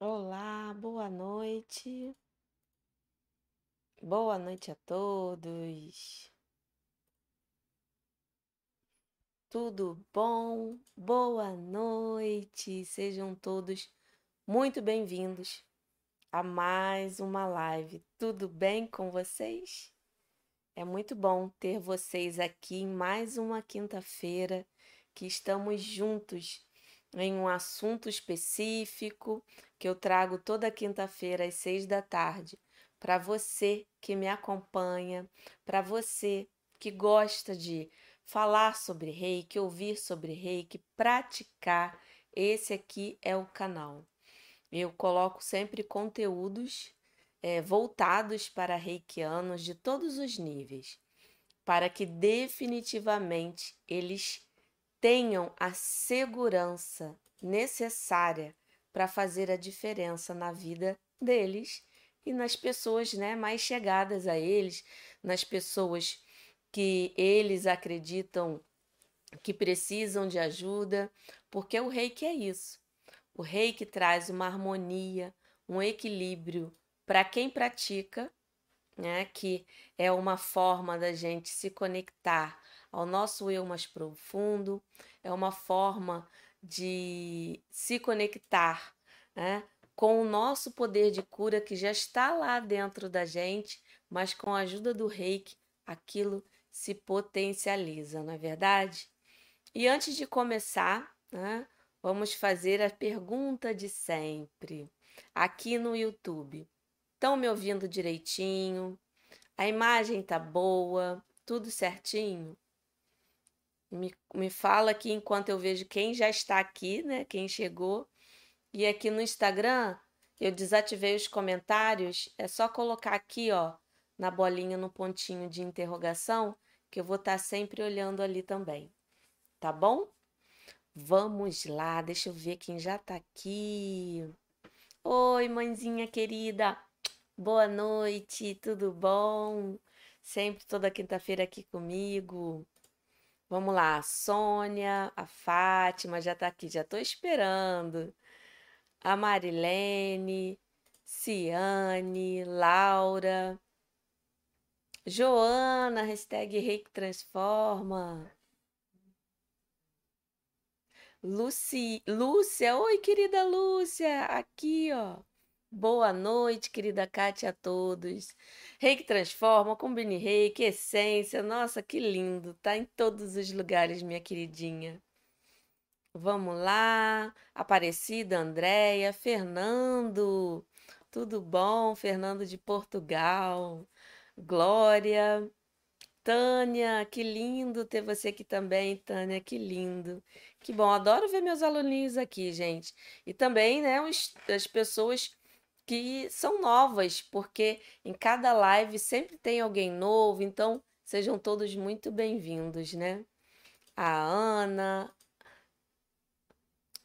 Olá, boa noite. Boa noite a todos. Tudo bom? Boa noite. Sejam todos muito bem-vindos a mais uma live. Tudo bem com vocês? É muito bom ter vocês aqui em mais uma quinta-feira que estamos juntos em um assunto específico que eu trago toda quinta-feira às seis da tarde para você que me acompanha, para você que gosta de falar sobre reiki, ouvir sobre reiki, praticar. Esse aqui é o canal. Eu coloco sempre conteúdos é, voltados para reikianos de todos os níveis, para que definitivamente eles tenham a segurança necessária para fazer a diferença na vida deles e nas pessoas né, mais chegadas a eles, nas pessoas que eles acreditam que precisam de ajuda, porque o reiki é isso. O reiki traz uma harmonia, um equilíbrio para quem pratica, né, que é uma forma da gente se conectar ao nosso eu mais profundo, é uma forma de se conectar né, com o nosso poder de cura que já está lá dentro da gente, mas com a ajuda do reiki, aquilo se potencializa, não é verdade? E antes de começar, né, vamos fazer a pergunta de sempre aqui no YouTube. Estão me ouvindo direitinho? A imagem tá boa? Tudo certinho? Me, me fala aqui enquanto eu vejo quem já está aqui, né? Quem chegou. E aqui no Instagram, eu desativei os comentários. É só colocar aqui, ó, na bolinha, no pontinho de interrogação, que eu vou estar sempre olhando ali também. Tá bom? Vamos lá, deixa eu ver quem já tá aqui. Oi, mãezinha querida. Boa noite, tudo bom? Sempre toda quinta-feira aqui comigo. Vamos lá, a Sônia, a Fátima já tá aqui, já tô esperando. A Marilene, Ciane, Laura, Joana, hashtag Reiki Transforma. Lúcia, oi querida Lúcia, aqui ó. Boa noite, querida Kátia, a todos. Reiki transforma, combine reiki, essência. Nossa, que lindo. Tá em todos os lugares, minha queridinha. Vamos lá. Aparecida, Andréia, Fernando. Tudo bom? Fernando de Portugal. Glória. Tânia, que lindo ter você aqui também, Tânia, que lindo. Que bom, adoro ver meus aluninhos aqui, gente. E também, né, as pessoas que são novas, porque em cada live sempre tem alguém novo, então sejam todos muito bem-vindos, né? A Ana,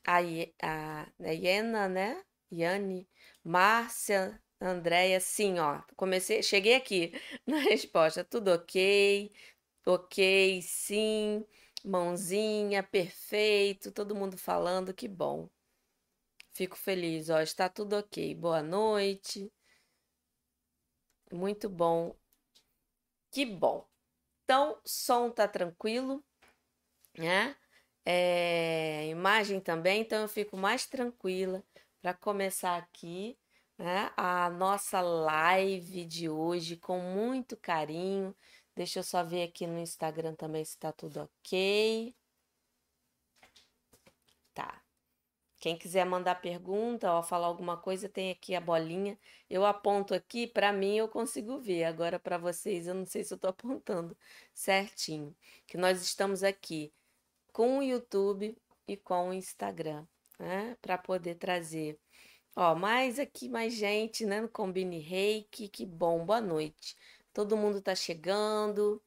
a, a, a Iena, né? Yane, Márcia, Andréia, sim, ó. Comecei, cheguei aqui na resposta. Tudo ok, ok, sim, mãozinha, perfeito, todo mundo falando, que bom. Fico feliz, ó, está tudo ok. Boa noite. Muito bom. Que bom. Então, som tá tranquilo, né? É, imagem também, então eu fico mais tranquila para começar aqui, né? A nossa live de hoje com muito carinho. Deixa eu só ver aqui no Instagram também se tá tudo ok. Tá. Quem quiser mandar pergunta ou falar alguma coisa, tem aqui a bolinha. Eu aponto aqui, para mim eu consigo ver. Agora para vocês, eu não sei se eu estou apontando certinho. Que nós estamos aqui com o YouTube e com o Instagram, né? Para poder trazer. Ó, mais aqui mais gente, né? No Combine Reiki, que bom. Boa noite. Todo mundo está chegando.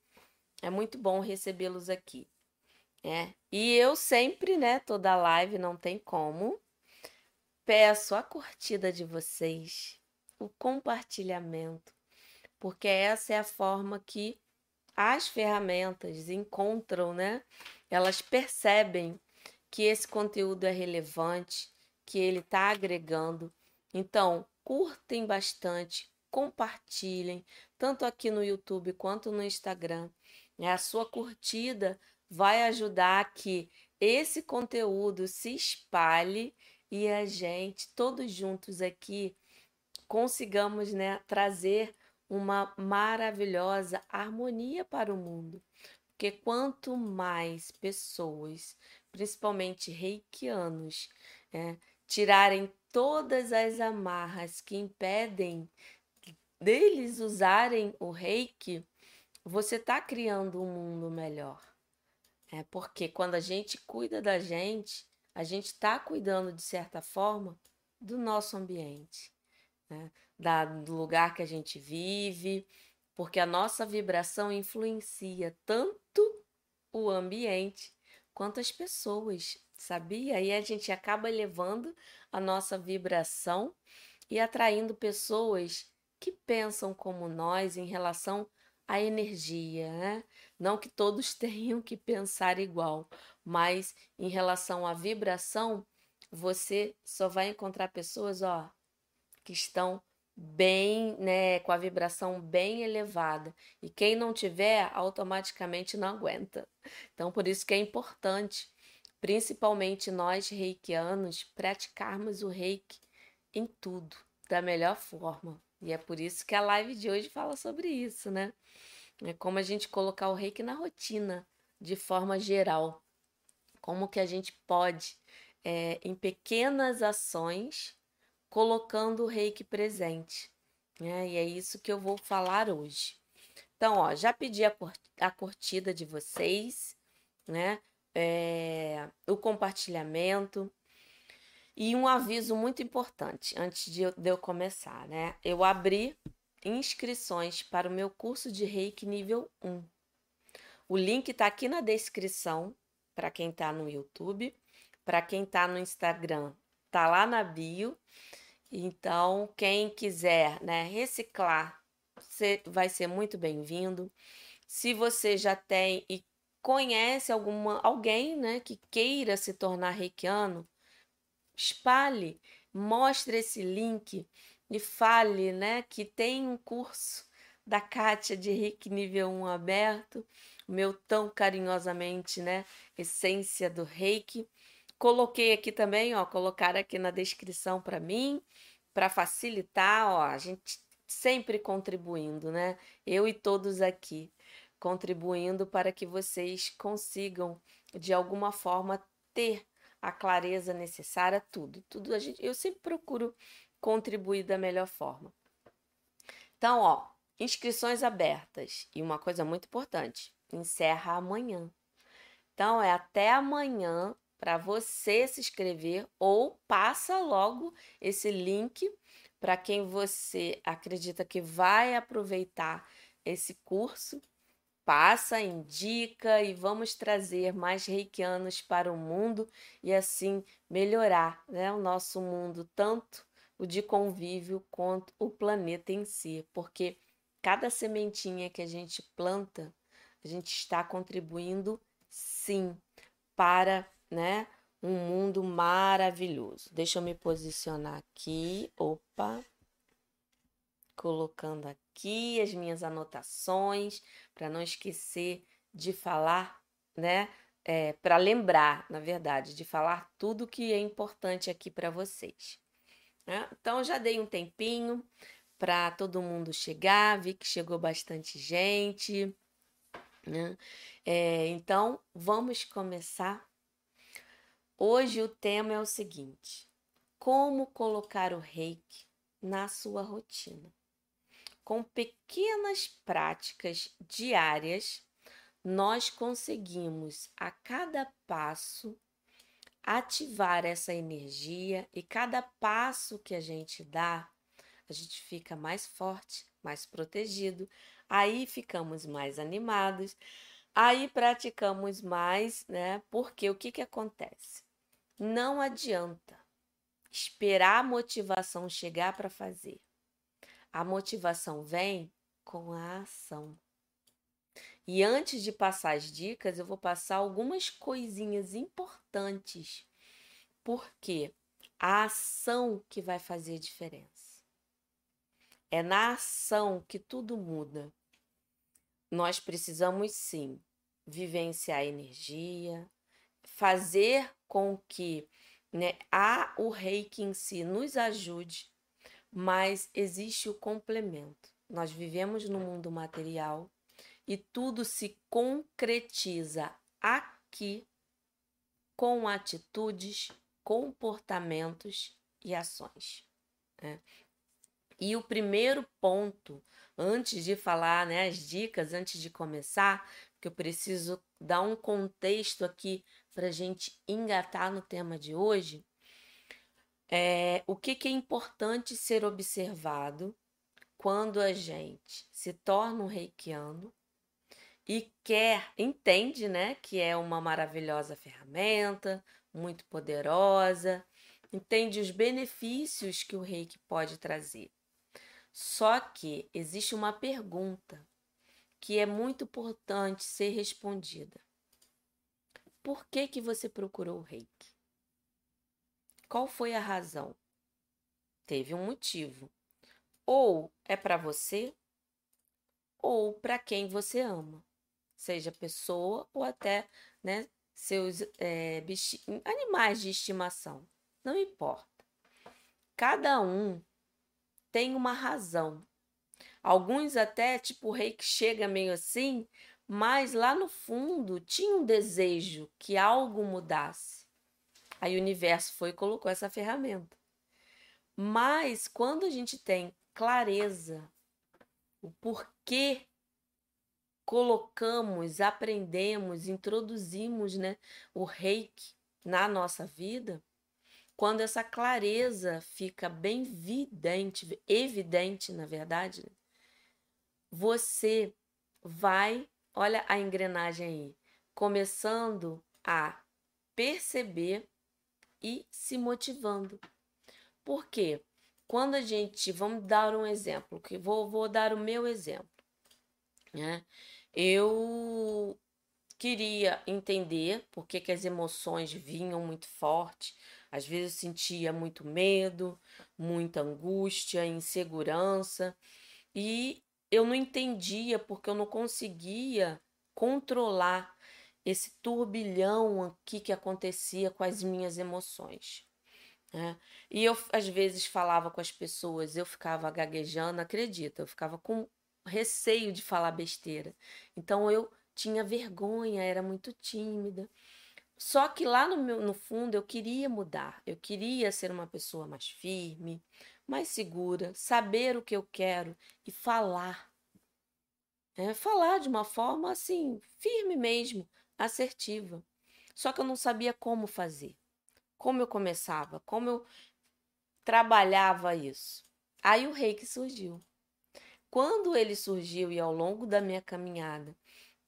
É muito bom recebê-los aqui. É. E eu sempre, né, toda live, não tem como, peço a curtida de vocês, o compartilhamento, porque essa é a forma que as ferramentas encontram, né? Elas percebem que esse conteúdo é relevante, que ele está agregando Então, curtem bastante, compartilhem, tanto aqui no YouTube quanto no Instagram. A sua curtida vai ajudar que esse conteúdo se espalhe e a gente, todos juntos aqui, consigamos né, trazer uma maravilhosa harmonia para o mundo. Porque quanto mais pessoas, principalmente reikianos, é, tirarem todas as amarras que impedem deles usarem o reiki, você está criando um mundo melhor. É porque quando a gente cuida da gente, a gente está cuidando, de certa forma, do nosso ambiente, né? da, do lugar que a gente vive, porque a nossa vibração influencia tanto o ambiente quanto as pessoas, sabia? E a gente acaba elevando a nossa vibração e atraindo pessoas que pensam como nós em relação à energia, né? Não que todos tenham que pensar igual, mas em relação à vibração, você só vai encontrar pessoas, ó, que estão bem, né, com a vibração bem elevada. E quem não tiver, automaticamente não aguenta. Então, por isso que é importante, principalmente nós reikianos, praticarmos o reiki em tudo, da melhor forma. E é por isso que a live de hoje fala sobre isso, né? É como a gente colocar o reiki na rotina, de forma geral. Como que a gente pode, é, em pequenas ações, colocando o reiki presente. Né? E é isso que eu vou falar hoje. Então, ó, já pedi a, a curtida de vocês, né? É, o compartilhamento. E um aviso muito importante antes de eu, de eu começar, né? Eu abri inscrições para o meu curso de Reiki nível 1. O link está aqui na descrição para quem está no YouTube, para quem está no Instagram, tá lá na bio. Então, quem quiser, né, reciclar, vai ser muito bem-vindo. Se você já tem e conhece alguma alguém, né, que queira se tornar reikiano, espalhe, mostre esse link e fale, né, que tem um curso da Kátia de Reiki nível 1 aberto, o meu tão carinhosamente, né, essência do Reiki. Coloquei aqui também, ó, colocar aqui na descrição para mim, para facilitar, ó, a gente sempre contribuindo, né? Eu e todos aqui contribuindo para que vocês consigam de alguma forma ter a clareza necessária, tudo, tudo a gente, eu sempre procuro contribuir da melhor forma. Então, ó, inscrições abertas. E uma coisa muito importante, encerra amanhã. Então, é até amanhã para você se inscrever ou passa logo esse link para quem você acredita que vai aproveitar esse curso. Passa, indica e vamos trazer mais reikianos para o mundo e assim melhorar né, o nosso mundo tanto o de convívio com o planeta em si, porque cada sementinha que a gente planta, a gente está contribuindo sim para, né, um mundo maravilhoso. Deixa eu me posicionar aqui. Opa. Colocando aqui as minhas anotações para não esquecer de falar, né? É, para lembrar, na verdade, de falar tudo que é importante aqui para vocês. Né? Então, já dei um tempinho para todo mundo chegar, vi que chegou bastante gente. Né? É, então, vamos começar. Hoje o tema é o seguinte: como colocar o reiki na sua rotina? Com pequenas práticas diárias, nós conseguimos a cada passo ativar essa energia e cada passo que a gente dá, a gente fica mais forte, mais protegido, aí ficamos mais animados, aí praticamos mais, né? Porque o que, que acontece? Não adianta esperar a motivação chegar para fazer. A motivação vem com a ação. E antes de passar as dicas, eu vou passar algumas coisinhas importantes. Porque a ação que vai fazer diferença. É na ação que tudo muda. Nós precisamos sim vivenciar a energia, fazer com que né, a, o reiki em si nos ajude, mas existe o complemento. Nós vivemos no mundo material e tudo se concretiza aqui com atitudes, comportamentos e ações. Né? E o primeiro ponto, antes de falar né, as dicas, antes de começar, que eu preciso dar um contexto aqui para a gente engatar no tema de hoje, é, o que, que é importante ser observado quando a gente se torna um reikiano e quer, entende, né, que é uma maravilhosa ferramenta, muito poderosa, entende os benefícios que o reiki pode trazer. Só que existe uma pergunta que é muito importante ser respondida. Por que que você procurou o reiki? Qual foi a razão? Teve um motivo. Ou é para você, ou para quem você ama, seja pessoa ou até né, seus é, animais de estimação. Não importa. Cada um tem uma razão Alguns até, tipo, o rei que chega meio assim, mas lá no fundo tinha um desejo que algo mudasse. Aí o universo foi e colocou essa ferramenta. Mas quando a gente tem clareza, o porquê colocamos, aprendemos, introduzimos né, o reiki na nossa vida, quando essa clareza fica bem evidente, evidente, na verdade, né, você vai, olha a engrenagem aí, começando a perceber e se motivando. Por quê? Quando a gente, vamos dar um exemplo, que vou, vou dar o meu exemplo, né? Eu queria entender por que, que as emoções vinham muito forte. Às vezes eu sentia muito medo, muita angústia, insegurança. E eu não entendia porque eu não conseguia controlar esse turbilhão aqui que acontecia com as minhas emoções. Né? E eu, às vezes, falava com as pessoas, eu ficava gaguejando, acredita, eu ficava com receio de falar besteira. Então eu tinha vergonha, era muito tímida. Só que lá no, meu, no fundo eu queria mudar, eu queria ser uma pessoa mais firme, mais segura, saber o que eu quero e falar. É, falar de uma forma assim, firme mesmo, assertiva. Só que eu não sabia como fazer, como eu começava, como eu trabalhava isso. Aí o reiki surgiu. Quando ele surgiu e ao longo da minha caminhada,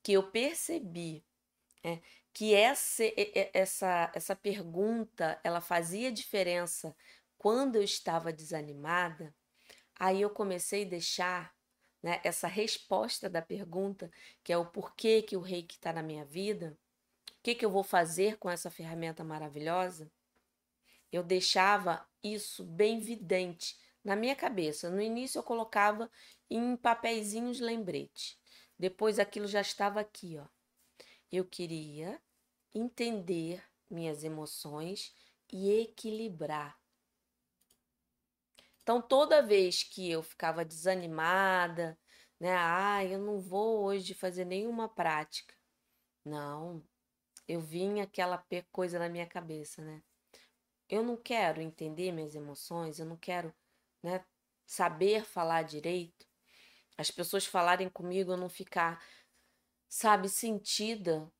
que eu percebi é, que essa, essa, essa pergunta ela fazia diferença quando eu estava desanimada, aí eu comecei a deixar né, essa resposta da pergunta, que é o porquê que o reiki está na minha vida, o que, que eu vou fazer com essa ferramenta maravilhosa, eu deixava isso bem vidente na minha cabeça. No início eu colocava em papeizinhos lembrete. Depois aquilo já estava aqui, ó. Eu queria entender minhas emoções e equilibrar então, toda vez que eu ficava desanimada, né? Ah, eu não vou hoje fazer nenhuma prática. Não, eu vinha aquela coisa na minha cabeça, né? Eu não quero entender minhas emoções, eu não quero, né, saber falar direito. As pessoas falarem comigo, eu não ficar, sabe, sentida,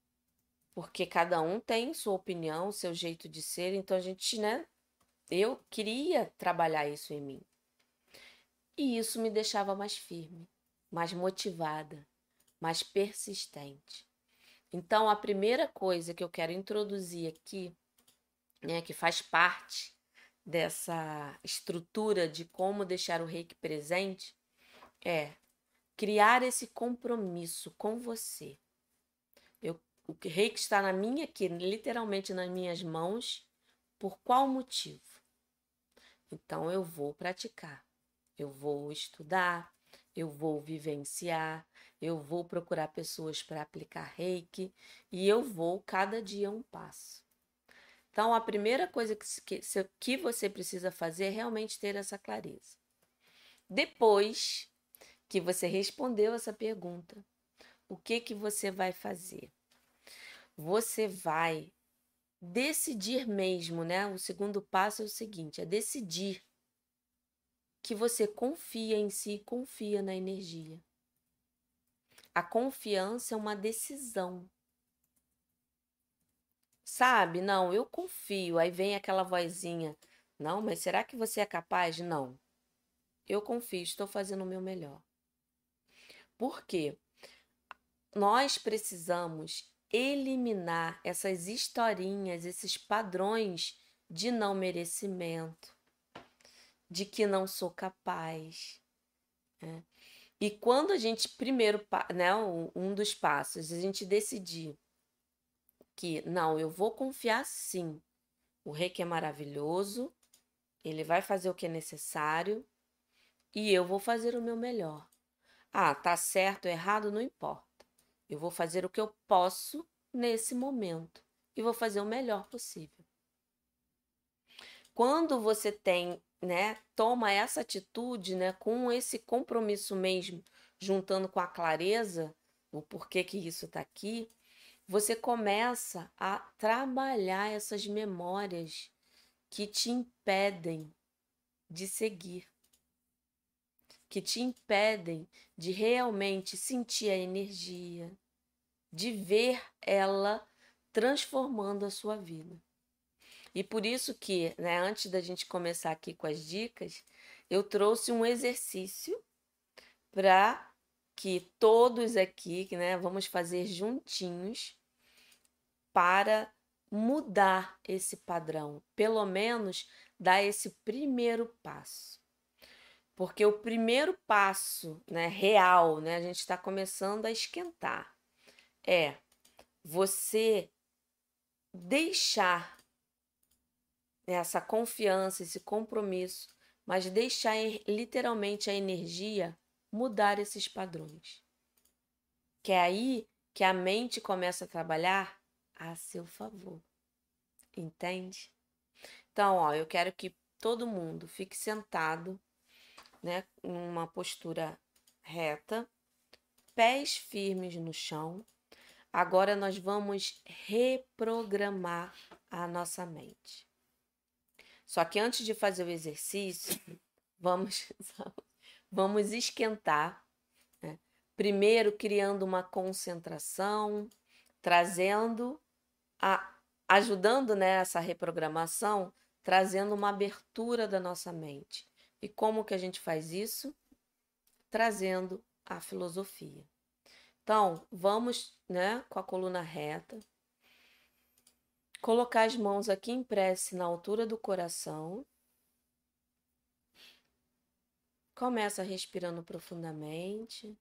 porque cada um tem sua opinião, seu jeito de ser, então a gente, né, eu queria trabalhar isso em mim. E isso me deixava mais firme, mais motivada, mais persistente. Então, a primeira coisa que eu quero introduzir aqui, né, que faz parte dessa estrutura de como deixar o reiki presente, é criar esse compromisso com você. Eu, o reiki está na minha, aqui, literalmente nas minhas mãos, por qual motivo? Então eu vou praticar, eu vou estudar, eu vou vivenciar, eu vou procurar pessoas para aplicar reiki e eu vou cada dia um passo. Então, a primeira coisa que, que você precisa fazer é realmente ter essa clareza. Depois que você respondeu essa pergunta, o que que você vai fazer? Você vai decidir mesmo, né? O segundo passo é o seguinte: é decidir que você confia em si, confia na energia. A confiança é uma decisão. Sabe? Não, eu confio. Aí vem aquela vozinha. Não, mas será que você é capaz? Não. Eu confio, estou fazendo o meu melhor. Por quê? Nós precisamos eliminar essas historinhas, esses padrões de não merecimento, de que não sou capaz. Né? E quando a gente, primeiro, né, um dos passos, a gente decidir que, não, eu vou confiar sim, o reiki é maravilhoso, ele vai fazer o que é necessário e eu vou fazer o meu melhor. Ah, tá certo, errado, não importa. Eu vou fazer o que eu posso nesse momento e vou fazer o melhor possível. Quando você tem, né, toma essa atitude, né, com esse compromisso mesmo, juntando com a clareza, o porquê que isso está aqui, você começa a trabalhar essas memórias que te impedem de seguir, que te impedem de realmente sentir a energia, de ver ela transformando a sua vida. E por isso que, né, antes da gente começar aqui com as dicas, eu trouxe um exercício para que todos aqui, né, vamos fazer juntinhos para mudar esse padrão, pelo menos dar esse primeiro passo. Porque o primeiro passo, né, real, né, a gente está começando a esquentar é você deixar essa confiança, esse compromisso, mas deixar literalmente a energia mudar esses padrões. Que é aí que a mente começa a trabalhar a seu favor. Entende? Então, ó, eu quero que todo mundo fique sentado, né, em uma postura reta, pés firmes no chão Agora nós vamos reprogramar a nossa mente. Só que antes de fazer o exercício, vamos, vamos esquentar. Né? Primeiro, criando uma concentração, trazendo, a, ajudando nessa né, reprogramação, trazendo uma abertura da nossa mente. E como que a gente faz isso? Trazendo a filosofia. Então, vamos, né, com a coluna reta. Colocar as mãos aqui em prece na altura do coração. Começa respirando profundamente.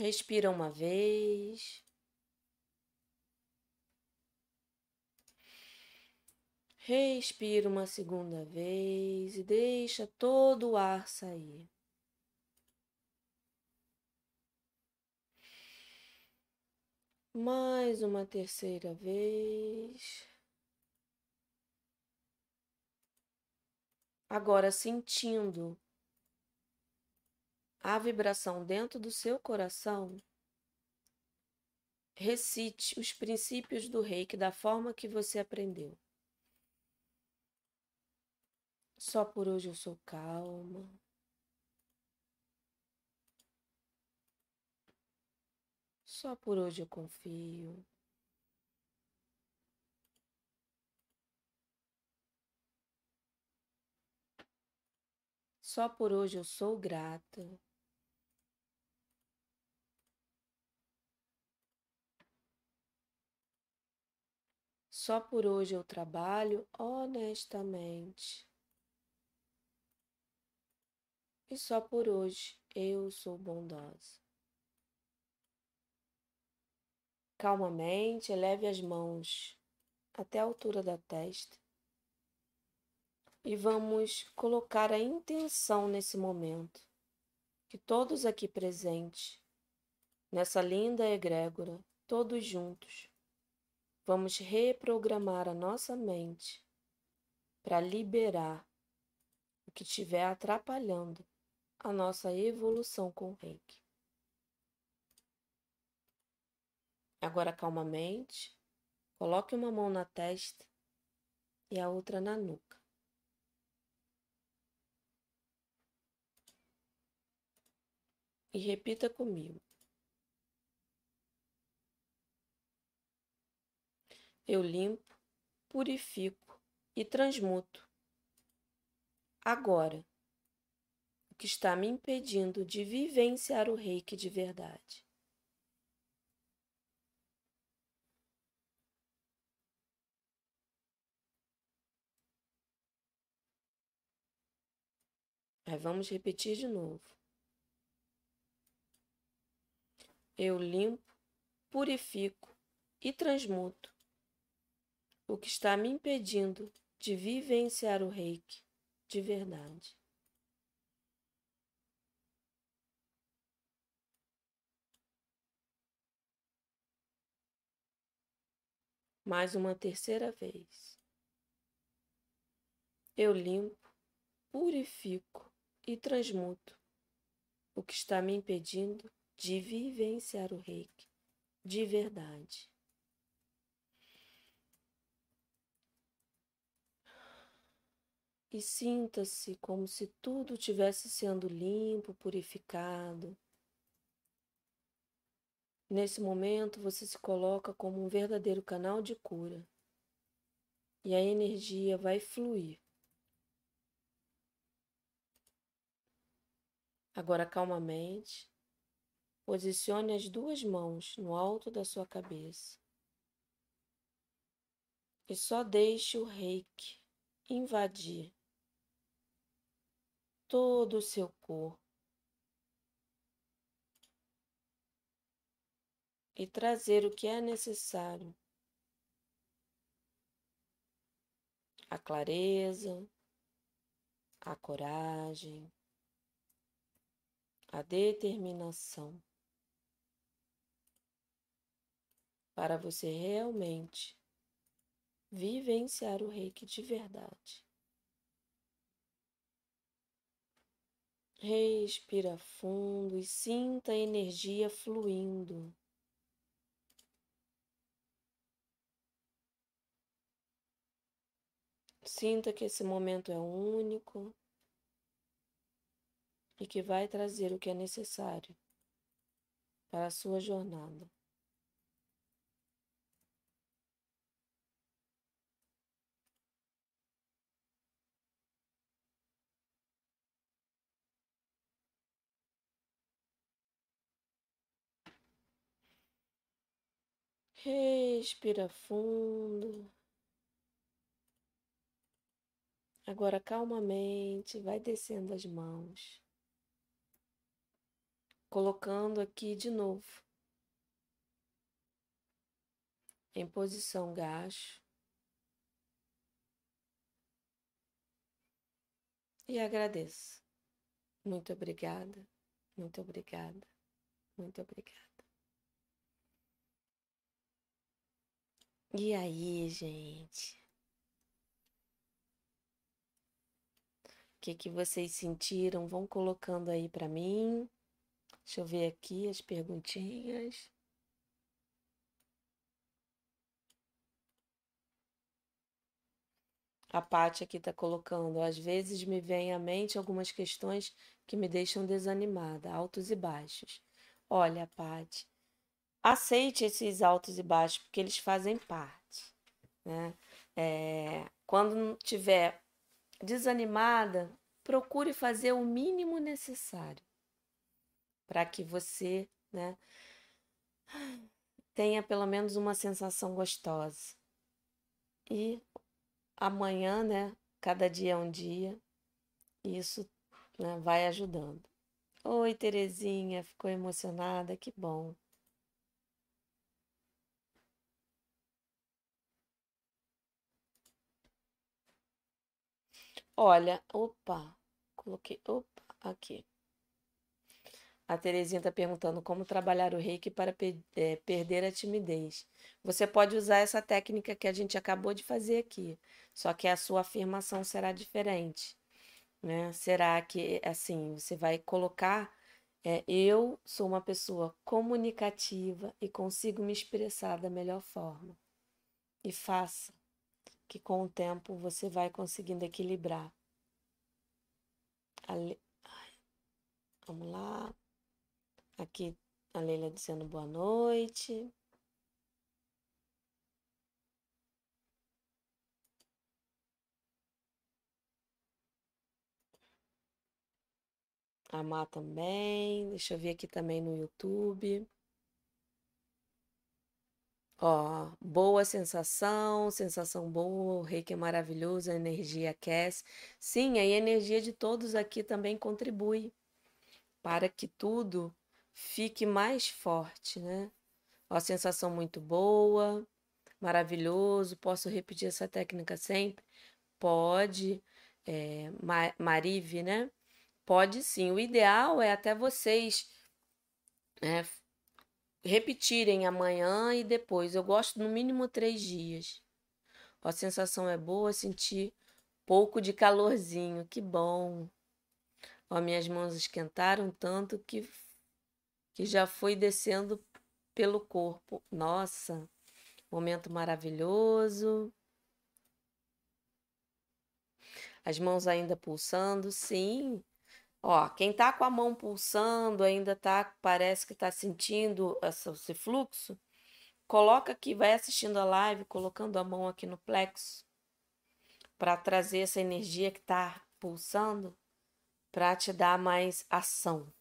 Respira uma vez. Respira uma segunda vez e deixa todo o ar sair. Mais uma terceira vez. Agora sentindo a vibração dentro do seu coração, recite os princípios do reiki da forma que você aprendeu. Só por hoje eu sou calma. Só por hoje eu confio. Só por hoje eu sou grata. Só por hoje eu trabalho honestamente. E só por hoje eu sou bondosa. calmamente, eleve as mãos até a altura da testa e vamos colocar a intenção nesse momento que todos aqui presentes, nessa linda egrégora, todos juntos, vamos reprogramar a nossa mente para liberar o que estiver atrapalhando a nossa evolução com o reiki. Agora, calmamente, coloque uma mão na testa e a outra na nuca. E repita comigo. Eu limpo, purifico e transmuto. Agora, o que está me impedindo de vivenciar o reiki de verdade. Aí vamos repetir de novo. Eu limpo, purifico e transmuto o que está me impedindo de vivenciar o reiki de verdade. Mais uma terceira vez. Eu limpo, purifico e transmuto o que está me impedindo de vivenciar o reiki de verdade. E sinta-se como se tudo tivesse sendo limpo, purificado. Nesse momento, você se coloca como um verdadeiro canal de cura. E a energia vai fluir Agora, calmamente, posicione as duas mãos no alto da sua cabeça e só deixe o reiki invadir todo o seu corpo e trazer o que é necessário. A clareza, a coragem, a determinação para você realmente vivenciar o reiki de verdade. Respira fundo e sinta a energia fluindo. Sinta que esse momento é único e que vai trazer o que é necessário para a sua jornada. Respira fundo. Agora, calmamente, vai descendo as mãos colocando aqui de novo em posição gacho. E agradeço. Muito obrigada, muito obrigada, muito obrigada. E aí, gente? O que, que vocês sentiram? Vão colocando aí para mim. Deixa eu ver aqui as perguntinhas. A Paty aqui está colocando, às vezes me vem à mente algumas questões que me deixam desanimada, altos e baixos. Olha, Paty, aceite esses altos e baixos, porque eles fazem parte. Né? É, quando estiver desanimada, procure fazer o mínimo necessário para que você, né, tenha pelo menos uma sensação gostosa. E amanhã, né, cada dia é um dia, isso né, vai ajudando. Oi, Terezinha, ficou emocionada? Que bom. Olha, opa, coloquei, opa, aqui. A Terezinha está perguntando como trabalhar o reiki para é, perder a timidez. Você pode usar essa técnica que a gente acabou de fazer aqui, só que a sua afirmação será diferente. Né? Será que, assim, você vai colocar: é, eu sou uma pessoa comunicativa e consigo me expressar da melhor forma. E faça, que com o tempo você vai conseguindo equilibrar. Ale... Vamos lá. Aqui a Leila dizendo boa noite. Amar também. Deixa eu ver aqui também no YouTube. Ó, boa sensação, sensação boa, o reiki é maravilhoso, a energia aquece. Sim, a energia de todos aqui também contribui para que tudo fique mais forte, né? Ó, sensação muito boa, maravilhoso. Posso repetir essa técnica sempre? Pode. É, Marive, né? Pode sim. O ideal é até vocês né, repetirem amanhã e depois. Eu gosto no mínimo três dias. A sensação é boa, sentir pouco de calorzinho, que bom. Ó, minhas mãos esquentaram tanto que, que já foi descendo pelo corpo. Nossa, momento maravilhoso. As mãos ainda pulsando, sim. Ó, quem tá com a mão pulsando, ainda tá, parece que tá sentindo esse fluxo, coloca aqui, vai assistindo a live, colocando a mão aqui no plexo, para trazer essa energia que tá pulsando, para te dar mais ação.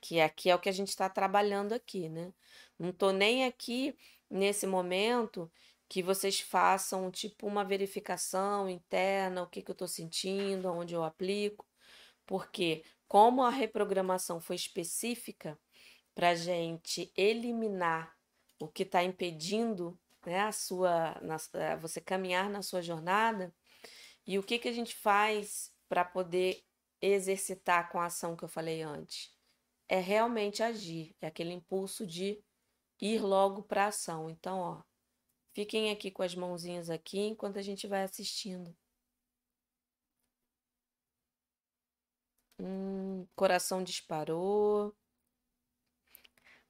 Que aqui é o que a gente está trabalhando aqui, né? Não tô nem aqui nesse momento que vocês façam tipo uma verificação interna, o que, que eu estou sentindo, onde eu aplico porque como a reprogramação foi específica para gente eliminar o que está impedindo né, a sua, na, você caminhar na sua jornada, e o que, que a gente faz para poder exercitar com a ação que eu falei antes? É realmente agir, é aquele impulso de ir logo para ação. Então, ó, fiquem aqui com as mãozinhas aqui enquanto a gente vai assistindo. Hum, coração disparou.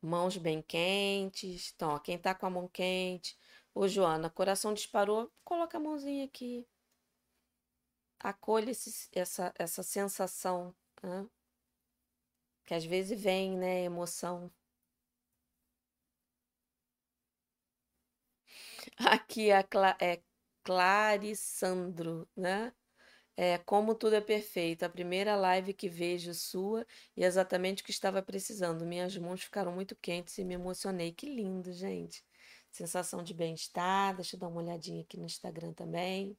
Mãos bem quentes. Então, ó, quem tá com a mão quente. Ô, Joana, coração disparou. Coloca a mãozinha aqui. Acolha esse, essa, essa sensação, né? Que às vezes vem, né? Emoção. Aqui é, Cla é Clarissandro, né? É, como tudo é perfeito, a primeira live que vejo sua e exatamente o que estava precisando. Minhas mãos ficaram muito quentes e me emocionei. Que lindo, gente. Sensação de bem-estar. Deixa eu dar uma olhadinha aqui no Instagram também.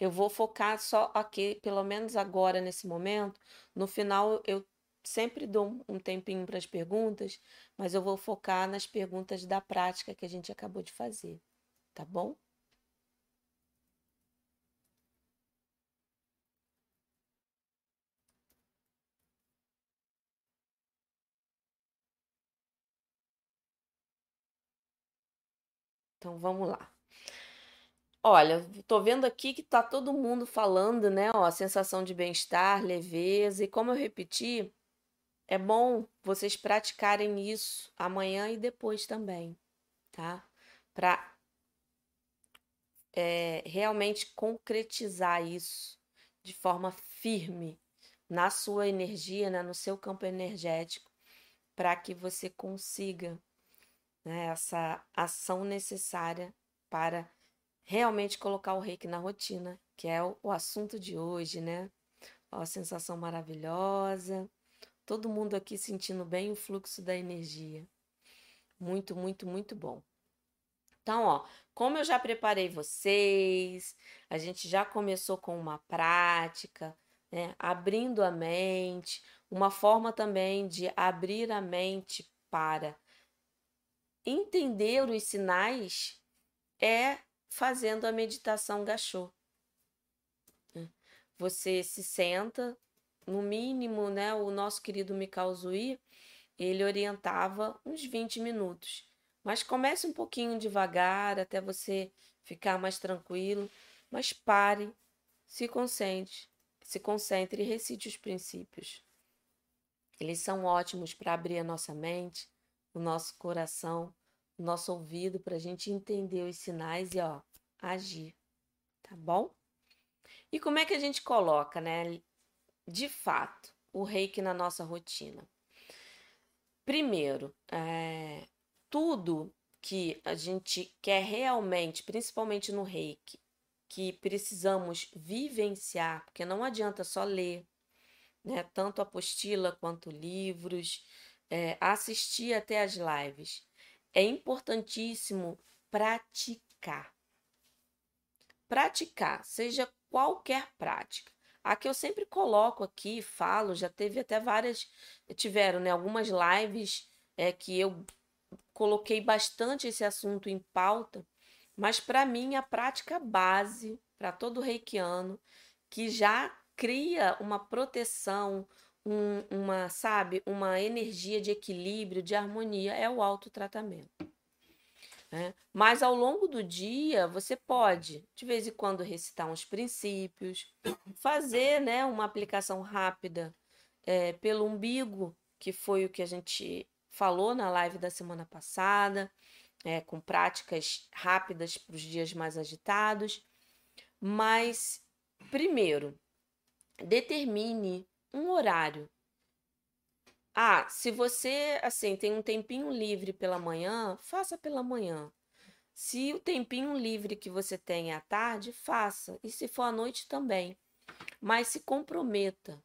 Eu vou focar só aqui, pelo menos agora, nesse momento. No final, eu sempre dou um tempinho para as perguntas, mas eu vou focar nas perguntas da prática que a gente acabou de fazer, tá bom? Então vamos lá. Olha, tô vendo aqui que tá todo mundo falando, né? Ó, sensação de bem-estar, leveza. E como eu repeti, é bom vocês praticarem isso amanhã e depois também, tá? Para é, realmente concretizar isso de forma firme na sua energia, né, no seu campo energético, para que você consiga né, essa ação necessária para realmente colocar o reiki na rotina, que é o, o assunto de hoje, né? Ó, sensação maravilhosa, todo mundo aqui sentindo bem o fluxo da energia. Muito, muito, muito bom. Então, ó, como eu já preparei vocês, a gente já começou com uma prática, né? Abrindo a mente, uma forma também de abrir a mente para entender os sinais é fazendo a meditação gachô. Né? Você se senta, no mínimo, né? O nosso querido Mikao Zui, ele orientava uns 20 minutos. Mas comece um pouquinho devagar até você ficar mais tranquilo, mas pare, se concentre, se concentre e recite os princípios. Eles são ótimos para abrir a nossa mente, o nosso coração, o nosso ouvido para a gente entender os sinais e ó, agir, tá bom? E como é que a gente coloca, né, de fato, o reiki na nossa rotina? Primeiro, é, tudo que a gente quer realmente, principalmente no reiki, que precisamos vivenciar, porque não adianta só ler, né, tanto apostila quanto livros, é, assistir até as lives. É importantíssimo praticar. Praticar, seja qualquer prática. A que eu sempre coloco aqui, falo, já teve até várias, tiveram né, algumas lives é, que eu coloquei bastante esse assunto em pauta, mas para mim a prática base para todo reikiano que já cria uma proteção, um, uma, sabe, uma energia de equilíbrio, de harmonia, é o autotratamento. Né? Mas ao longo do dia, você pode, de vez em quando, recitar uns princípios, fazer né, uma aplicação rápida é, pelo umbigo, que foi o que a gente falou na live da semana passada, é, com práticas rápidas para os dias mais agitados. Mas, primeiro, determine um horário. Ah, se você assim tem um tempinho livre pela manhã, faça pela manhã. Se o tempinho livre que você tem é à tarde, faça. E se for à noite também. Mas se comprometa.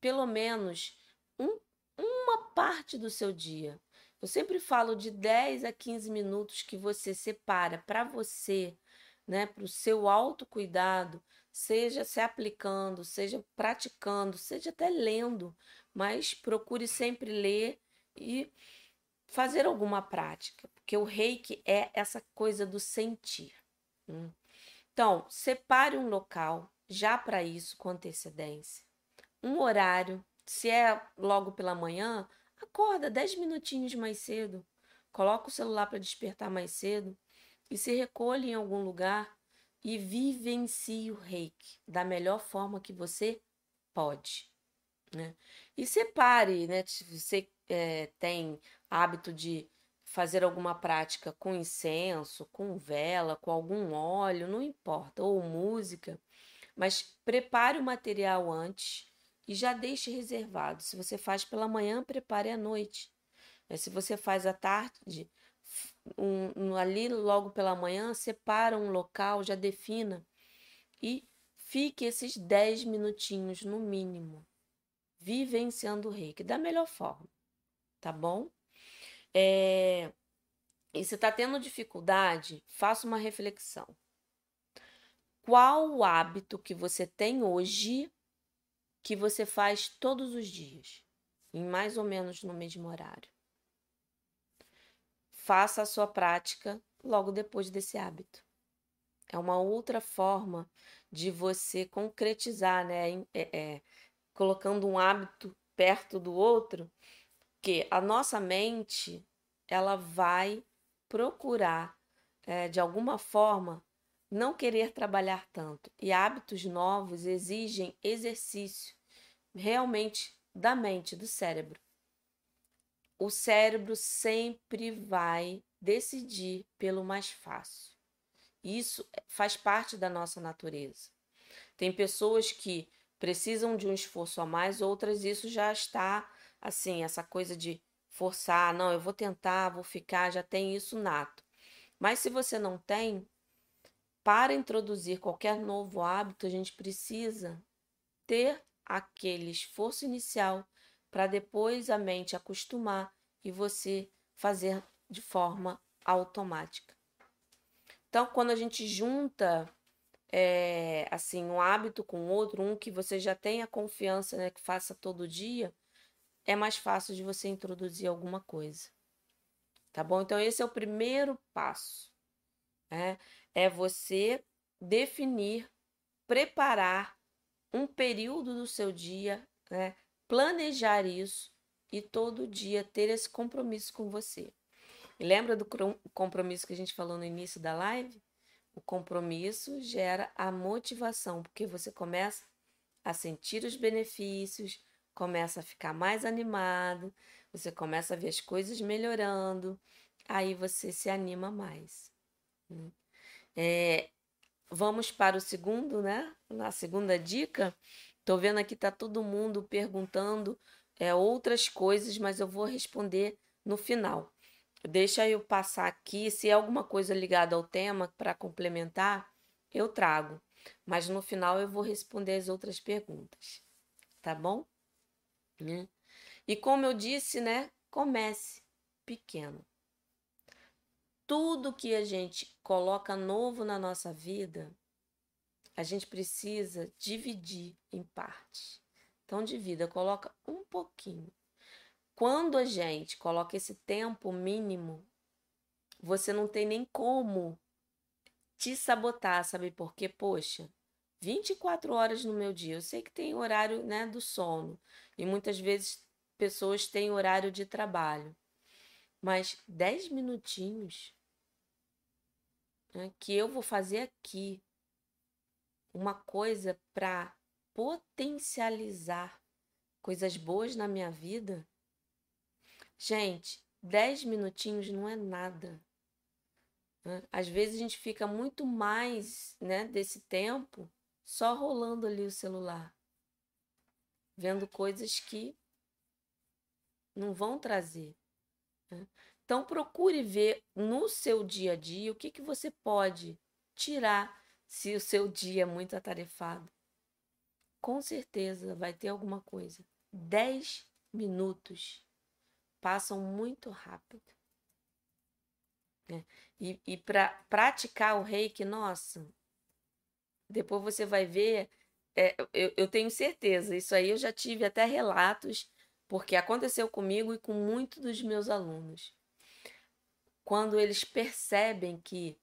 Pelo menos um, uma parte do seu dia. Eu sempre falo de 10 a 15 minutos que você separa para você, né, para o seu autocuidado, seja se aplicando, seja praticando, seja até lendo, mas procure sempre ler e fazer alguma prática, porque o reiki é essa coisa do sentir. Hum. Então, separe um local já para isso com antecedência, um horário, se é logo pela manhã, acorda 10 minutinhos mais cedo, coloca o celular para despertar mais cedo e se recolhe em algum lugar e vivencie o reiki da melhor forma que você pode. Né? E separe, né? Se você é, tem hábito de fazer alguma prática com incenso, com vela, com algum óleo, não importa, ou música, mas prepare o material antes e já deixe reservado. Se você faz pela manhã, prepare à noite. Se você faz à tarde, um, ali logo pela manhã, separa um local, já defina e fique esses 10 minutinhos no mínimo, vivenciando o reiki da melhor forma, tá bom? É... E se está tendo dificuldade, faça uma reflexão. Qual o hábito que você tem hoje que você faz todos os dias, em mais ou menos no mesmo horário? Faça a sua prática logo depois desse hábito. É uma outra forma de você concretizar, né? É, é, colocando um hábito perto do outro, que a nossa mente ela vai procurar é, de alguma forma não querer trabalhar tanto. E hábitos novos exigem exercício realmente da mente, do cérebro o cérebro sempre vai decidir pelo mais fácil. Isso faz parte da nossa natureza. Tem pessoas que precisam de um esforço a mais, outras isso já está assim, essa coisa de forçar, não, eu vou tentar, vou ficar, já tem isso nato. Mas se você não tem, para introduzir qualquer novo hábito, a gente precisa ter aquele esforço inicial para depois a mente acostumar e você fazer de forma automática. Então, quando a gente junta é, assim um hábito com outro, um que você já tenha confiança né, que faça todo dia, é mais fácil de você introduzir alguma coisa. Tá bom? Então, esse é o primeiro passo. É, é você definir, preparar um período do seu dia, né? Planejar isso e todo dia ter esse compromisso com você. E lembra do compromisso que a gente falou no início da live? O compromisso gera a motivação, porque você começa a sentir os benefícios, começa a ficar mais animado, você começa a ver as coisas melhorando, aí você se anima mais. Né? É, vamos para o segundo, né? Na segunda dica, tô vendo aqui tá todo mundo perguntando é, outras coisas, mas eu vou responder no final. Deixa eu passar aqui, se é alguma coisa ligada ao tema para complementar, eu trago. Mas no final eu vou responder as outras perguntas, tá bom? Né? E como eu disse, né? Comece pequeno. Tudo que a gente coloca novo na nossa vida, a gente precisa dividir em partes. Então, divida, coloca um pouquinho. Quando a gente coloca esse tempo mínimo, você não tem nem como te sabotar, sabe? Porque, poxa, 24 horas no meu dia. Eu sei que tem horário, né, do sono e muitas vezes pessoas têm horário de trabalho. Mas 10 minutinhos né, que eu vou fazer aqui uma coisa para potencializar coisas boas na minha vida. Gente, 10 minutinhos não é nada. Né? Às vezes a gente fica muito mais né, desse tempo só rolando ali o celular, vendo coisas que não vão trazer. Né? Então procure ver no seu dia a dia o que, que você pode tirar se o seu dia é muito atarefado. Com certeza vai ter alguma coisa. 10 minutos passam muito rápido. Né? E, e para praticar o reiki, nossa, depois você vai ver. É, eu, eu tenho certeza, isso aí eu já tive até relatos, porque aconteceu comigo e com muitos dos meus alunos. Quando eles percebem que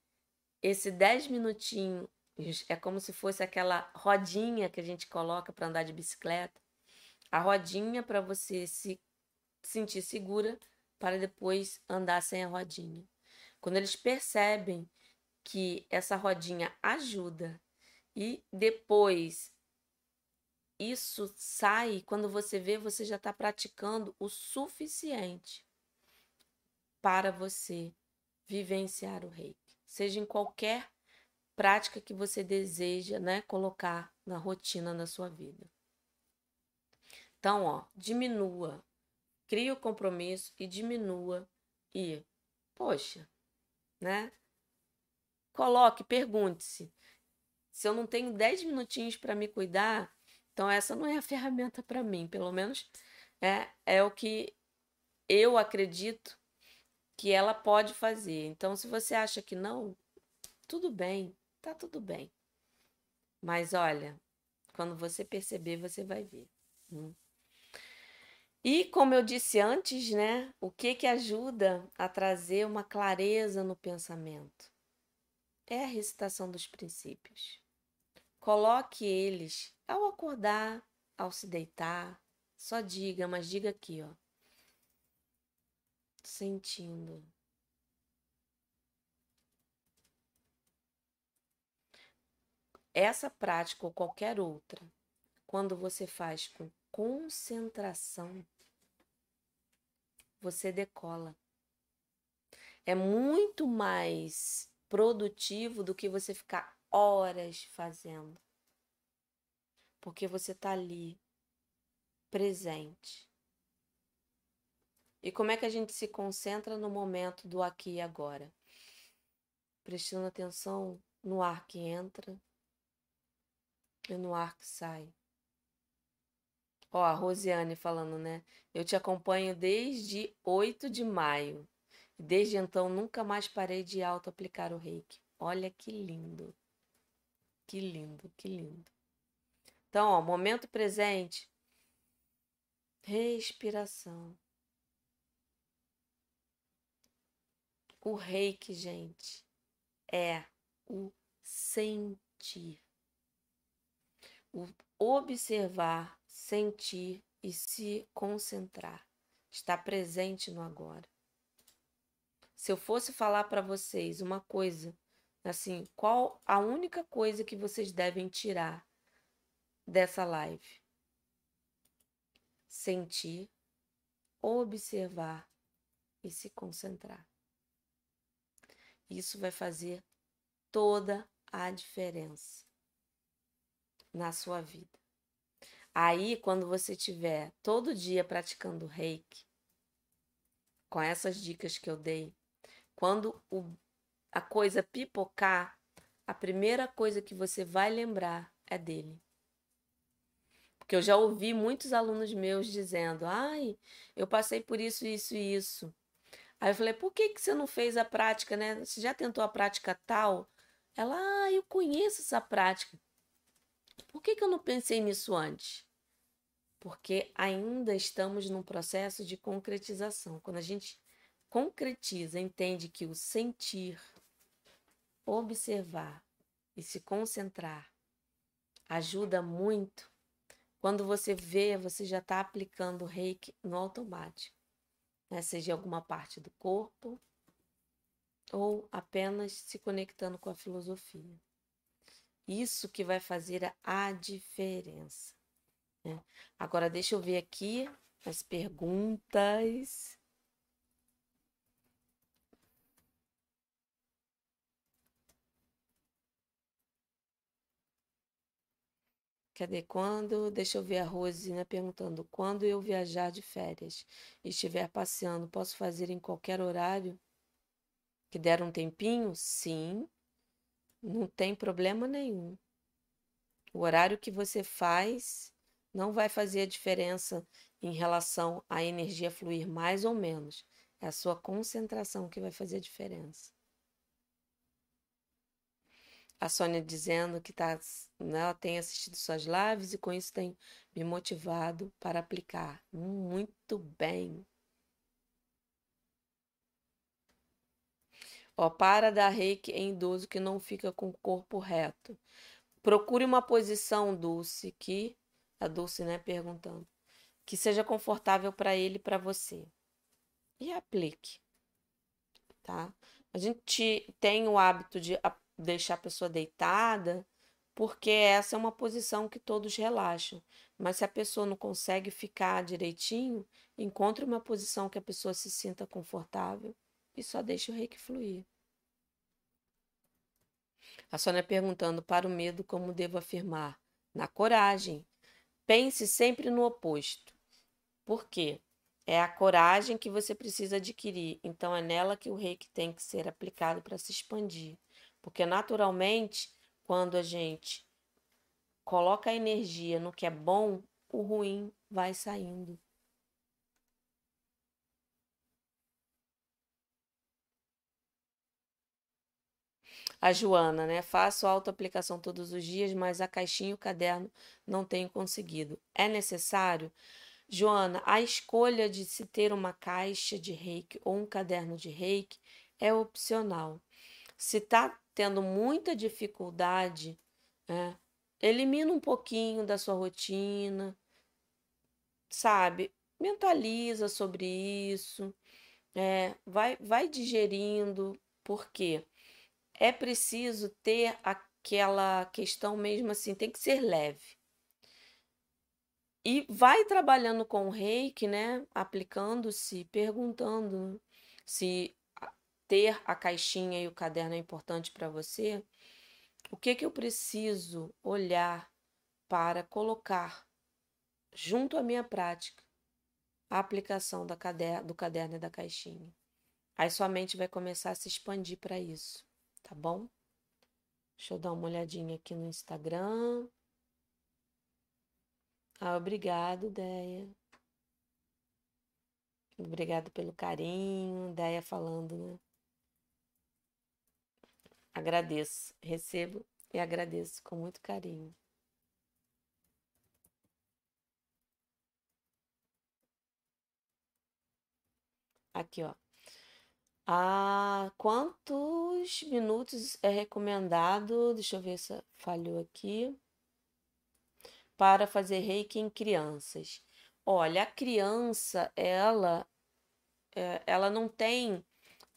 esse 10 minutinhos é como se fosse aquela rodinha que a gente coloca para andar de bicicleta, a rodinha para você se sentir segura para depois andar sem a rodinha. Quando eles percebem que essa rodinha ajuda e depois isso sai, quando você vê, você já está praticando o suficiente para você vivenciar o reiki, seja em qualquer prática que você deseja, né, colocar na rotina da sua vida. Então, ó, diminua, crie o compromisso e diminua e, poxa, né? Coloque, pergunte-se, se eu não tenho 10 minutinhos para me cuidar, então essa não é a ferramenta para mim, pelo menos é, é o que eu acredito que ela pode fazer. Então, se você acha que não, tudo bem, tá tudo bem. Mas olha, quando você perceber, você vai ver. Hum. E como eu disse antes, né, o que que ajuda a trazer uma clareza no pensamento? É a recitação dos princípios. Coloque eles ao acordar, ao se deitar. Só diga, mas diga aqui, ó. Sentindo. Essa prática ou qualquer outra, quando você faz com concentração, você decola. É muito mais produtivo do que você ficar horas fazendo. Porque você está ali, presente. E como é que a gente se concentra no momento do aqui e agora? Prestando atenção no ar que entra e no ar que sai. Ó, a Rosiane falando, né? Eu te acompanho desde 8 de maio. Desde então nunca mais parei de auto-aplicar o reiki. Olha que lindo. Que lindo, que lindo. Então, ó, momento presente. Respiração. O reiki, gente, é o sentir. Observar, sentir e se concentrar. Estar presente no agora. Se eu fosse falar para vocês uma coisa, assim, qual a única coisa que vocês devem tirar dessa live? Sentir, observar e se concentrar. Isso vai fazer toda a diferença na sua vida. Aí, quando você estiver todo dia praticando reiki, com essas dicas que eu dei, quando o, a coisa pipocar, a primeira coisa que você vai lembrar é dele. Porque eu já ouvi muitos alunos meus dizendo: ai, eu passei por isso, isso e isso. Aí eu falei: por que, que você não fez a prática, né? Você já tentou a prática tal? Ela, ah, eu conheço essa prática. Por que, que eu não pensei nisso antes? Porque ainda estamos num processo de concretização. Quando a gente concretiza, entende que o sentir, observar e se concentrar ajuda muito. Quando você vê, você já está aplicando o reiki no automático, né? seja alguma parte do corpo ou apenas se conectando com a filosofia. Isso que vai fazer a diferença. Né? Agora, deixa eu ver aqui as perguntas. Cadê quando? Deixa eu ver a Rosina perguntando. Quando eu viajar de férias e estiver passeando, posso fazer em qualquer horário? Que der um tempinho? Sim, não tem problema nenhum. O horário que você faz não vai fazer a diferença em relação à energia fluir mais ou menos. É a sua concentração que vai fazer a diferença. A Sônia dizendo que tá, né, ela tem assistido suas lives e com isso tem me motivado para aplicar. Muito bem. Ó, para dar reiki em idoso que não fica com o corpo reto. Procure uma posição, Dulce, que a Dulce, né, perguntando, que seja confortável para ele e para você. E aplique, tá? A gente tem o hábito de deixar a pessoa deitada, porque essa é uma posição que todos relaxam. Mas se a pessoa não consegue ficar direitinho, encontre uma posição que a pessoa se sinta confortável e só deixe o reiki fluir. A Sônia perguntando para o medo como devo afirmar? Na coragem. Pense sempre no oposto. Por quê? É a coragem que você precisa adquirir. Então é nela que o reiki tem que ser aplicado para se expandir. Porque naturalmente, quando a gente coloca a energia no que é bom, o ruim vai saindo. A Joana, né? Faço autoaplicação todos os dias, mas a caixinha e o caderno não tenho conseguido. É necessário? Joana, a escolha de se ter uma caixa de reiki ou um caderno de reiki é opcional. Se está tendo muita dificuldade, é, elimina um pouquinho da sua rotina, sabe? Mentaliza sobre isso, é, vai, vai digerindo, por quê? É preciso ter aquela questão mesmo assim, tem que ser leve. E vai trabalhando com o reiki, né? Aplicando-se, perguntando se ter a caixinha e o caderno é importante para você. O que que eu preciso olhar para colocar junto à minha prática a aplicação do caderno e da caixinha? Aí sua mente vai começar a se expandir para isso tá bom? Deixa eu dar uma olhadinha aqui no Instagram. Ah, obrigado, Deia. Obrigado pelo carinho, Deia falando, né? Agradeço, recebo e agradeço com muito carinho. Aqui, ó. Ah, quantos minutos é recomendado? Deixa eu ver se falhou aqui. Para fazer reiki em crianças. Olha, a criança, ela, é, ela não tem,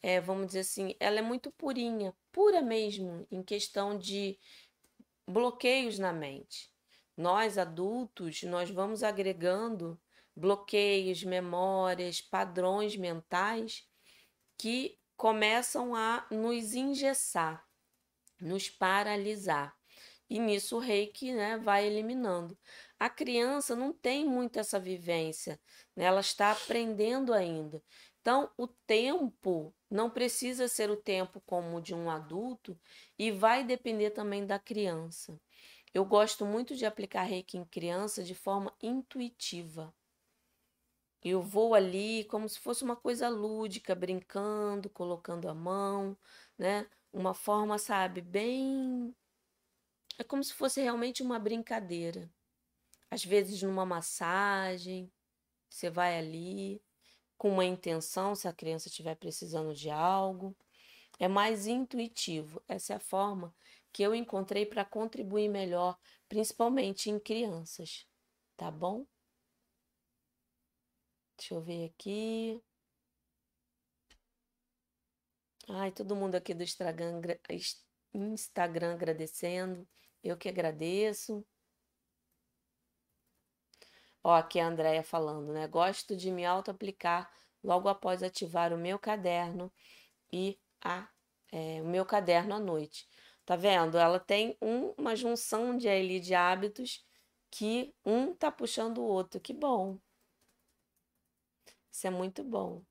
é, vamos dizer assim, ela é muito purinha, pura mesmo, em questão de bloqueios na mente. Nós adultos, nós vamos agregando bloqueios, memórias, padrões mentais que começam a nos engessar, nos paralisar. E nisso o reiki né, vai eliminando. A criança não tem muito essa vivência, né? ela está aprendendo ainda. Então, o tempo não precisa ser o tempo como de um adulto e vai depender também da criança. Eu gosto muito de aplicar reiki em criança de forma intuitiva. Eu vou ali como se fosse uma coisa lúdica, brincando, colocando a mão, né? Uma forma, sabe, bem. É como se fosse realmente uma brincadeira. Às vezes numa massagem, você vai ali com uma intenção, se a criança estiver precisando de algo. É mais intuitivo. Essa é a forma que eu encontrei para contribuir melhor, principalmente em crianças. Tá bom? Deixa eu ver aqui. Ai, todo mundo aqui do Instagram, agradecendo. Eu que agradeço. Ó, aqui a Andrea falando, né? Gosto de me auto-aplicar logo após ativar o meu caderno e a, é, o meu caderno à noite. Tá vendo? Ela tem um, uma junção de, ali, de hábitos que um tá puxando o outro. Que bom. Isso é muito bom.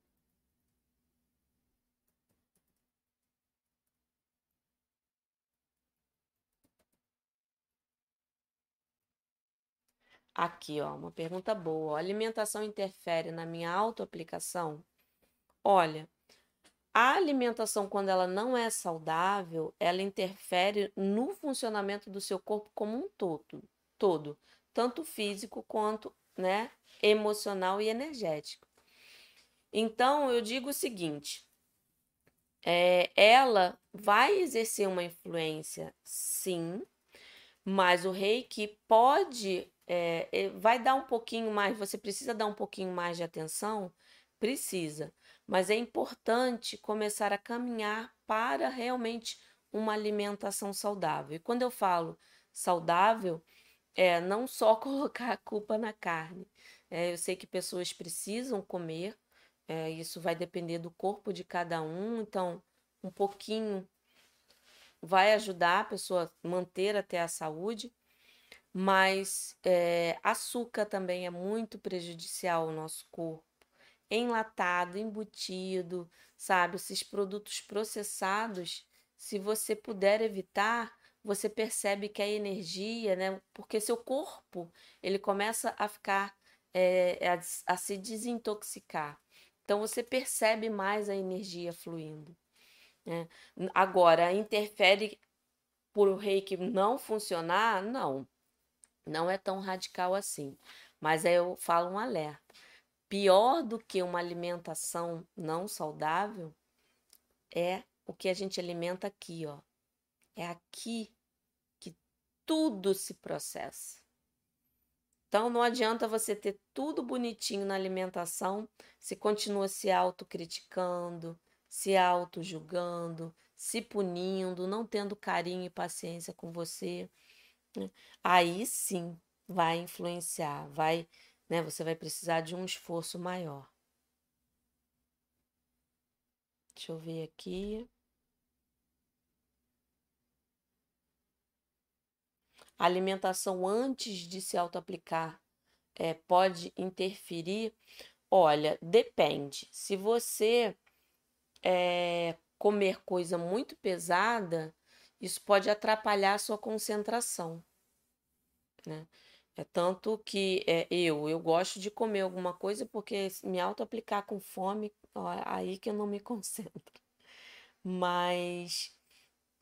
Aqui, ó, uma pergunta boa. A alimentação interfere na minha autoaplicação? Olha, a alimentação, quando ela não é saudável, ela interfere no funcionamento do seu corpo como um todo, todo, tanto físico quanto, né, emocional e energético. Então, eu digo o seguinte: é, ela vai exercer uma influência, sim, mas o reiki pode, é, vai dar um pouquinho mais, você precisa dar um pouquinho mais de atenção? Precisa, mas é importante começar a caminhar para realmente uma alimentação saudável. E quando eu falo saudável, é não só colocar a culpa na carne. É, eu sei que pessoas precisam comer, é, isso vai depender do corpo de cada um, então um pouquinho vai ajudar a pessoa manter até a saúde, mas é, açúcar também é muito prejudicial ao nosso corpo. Enlatado, embutido, sabe? Esses produtos processados, se você puder evitar, você percebe que a energia, né? Porque seu corpo ele começa a ficar é, a, a se desintoxicar. Então você percebe mais a energia fluindo. Né? Agora, interfere por o reiki não funcionar? Não, não é tão radical assim. Mas aí eu falo um alerta. Pior do que uma alimentação não saudável é o que a gente alimenta aqui, ó. É aqui que tudo se processa. Então não adianta você ter tudo bonitinho na alimentação se continua se autocriticando, se auto-julgando, se punindo, não tendo carinho e paciência com você. Né? Aí sim vai influenciar, vai, né, você vai precisar de um esforço maior. Deixa eu ver aqui. A alimentação antes de se auto-aplicar é, pode interferir? Olha, depende. Se você é, comer coisa muito pesada, isso pode atrapalhar a sua concentração. Né? É tanto que é, eu, eu gosto de comer alguma coisa porque me auto-aplicar com fome, ó, aí que eu não me concentro. Mas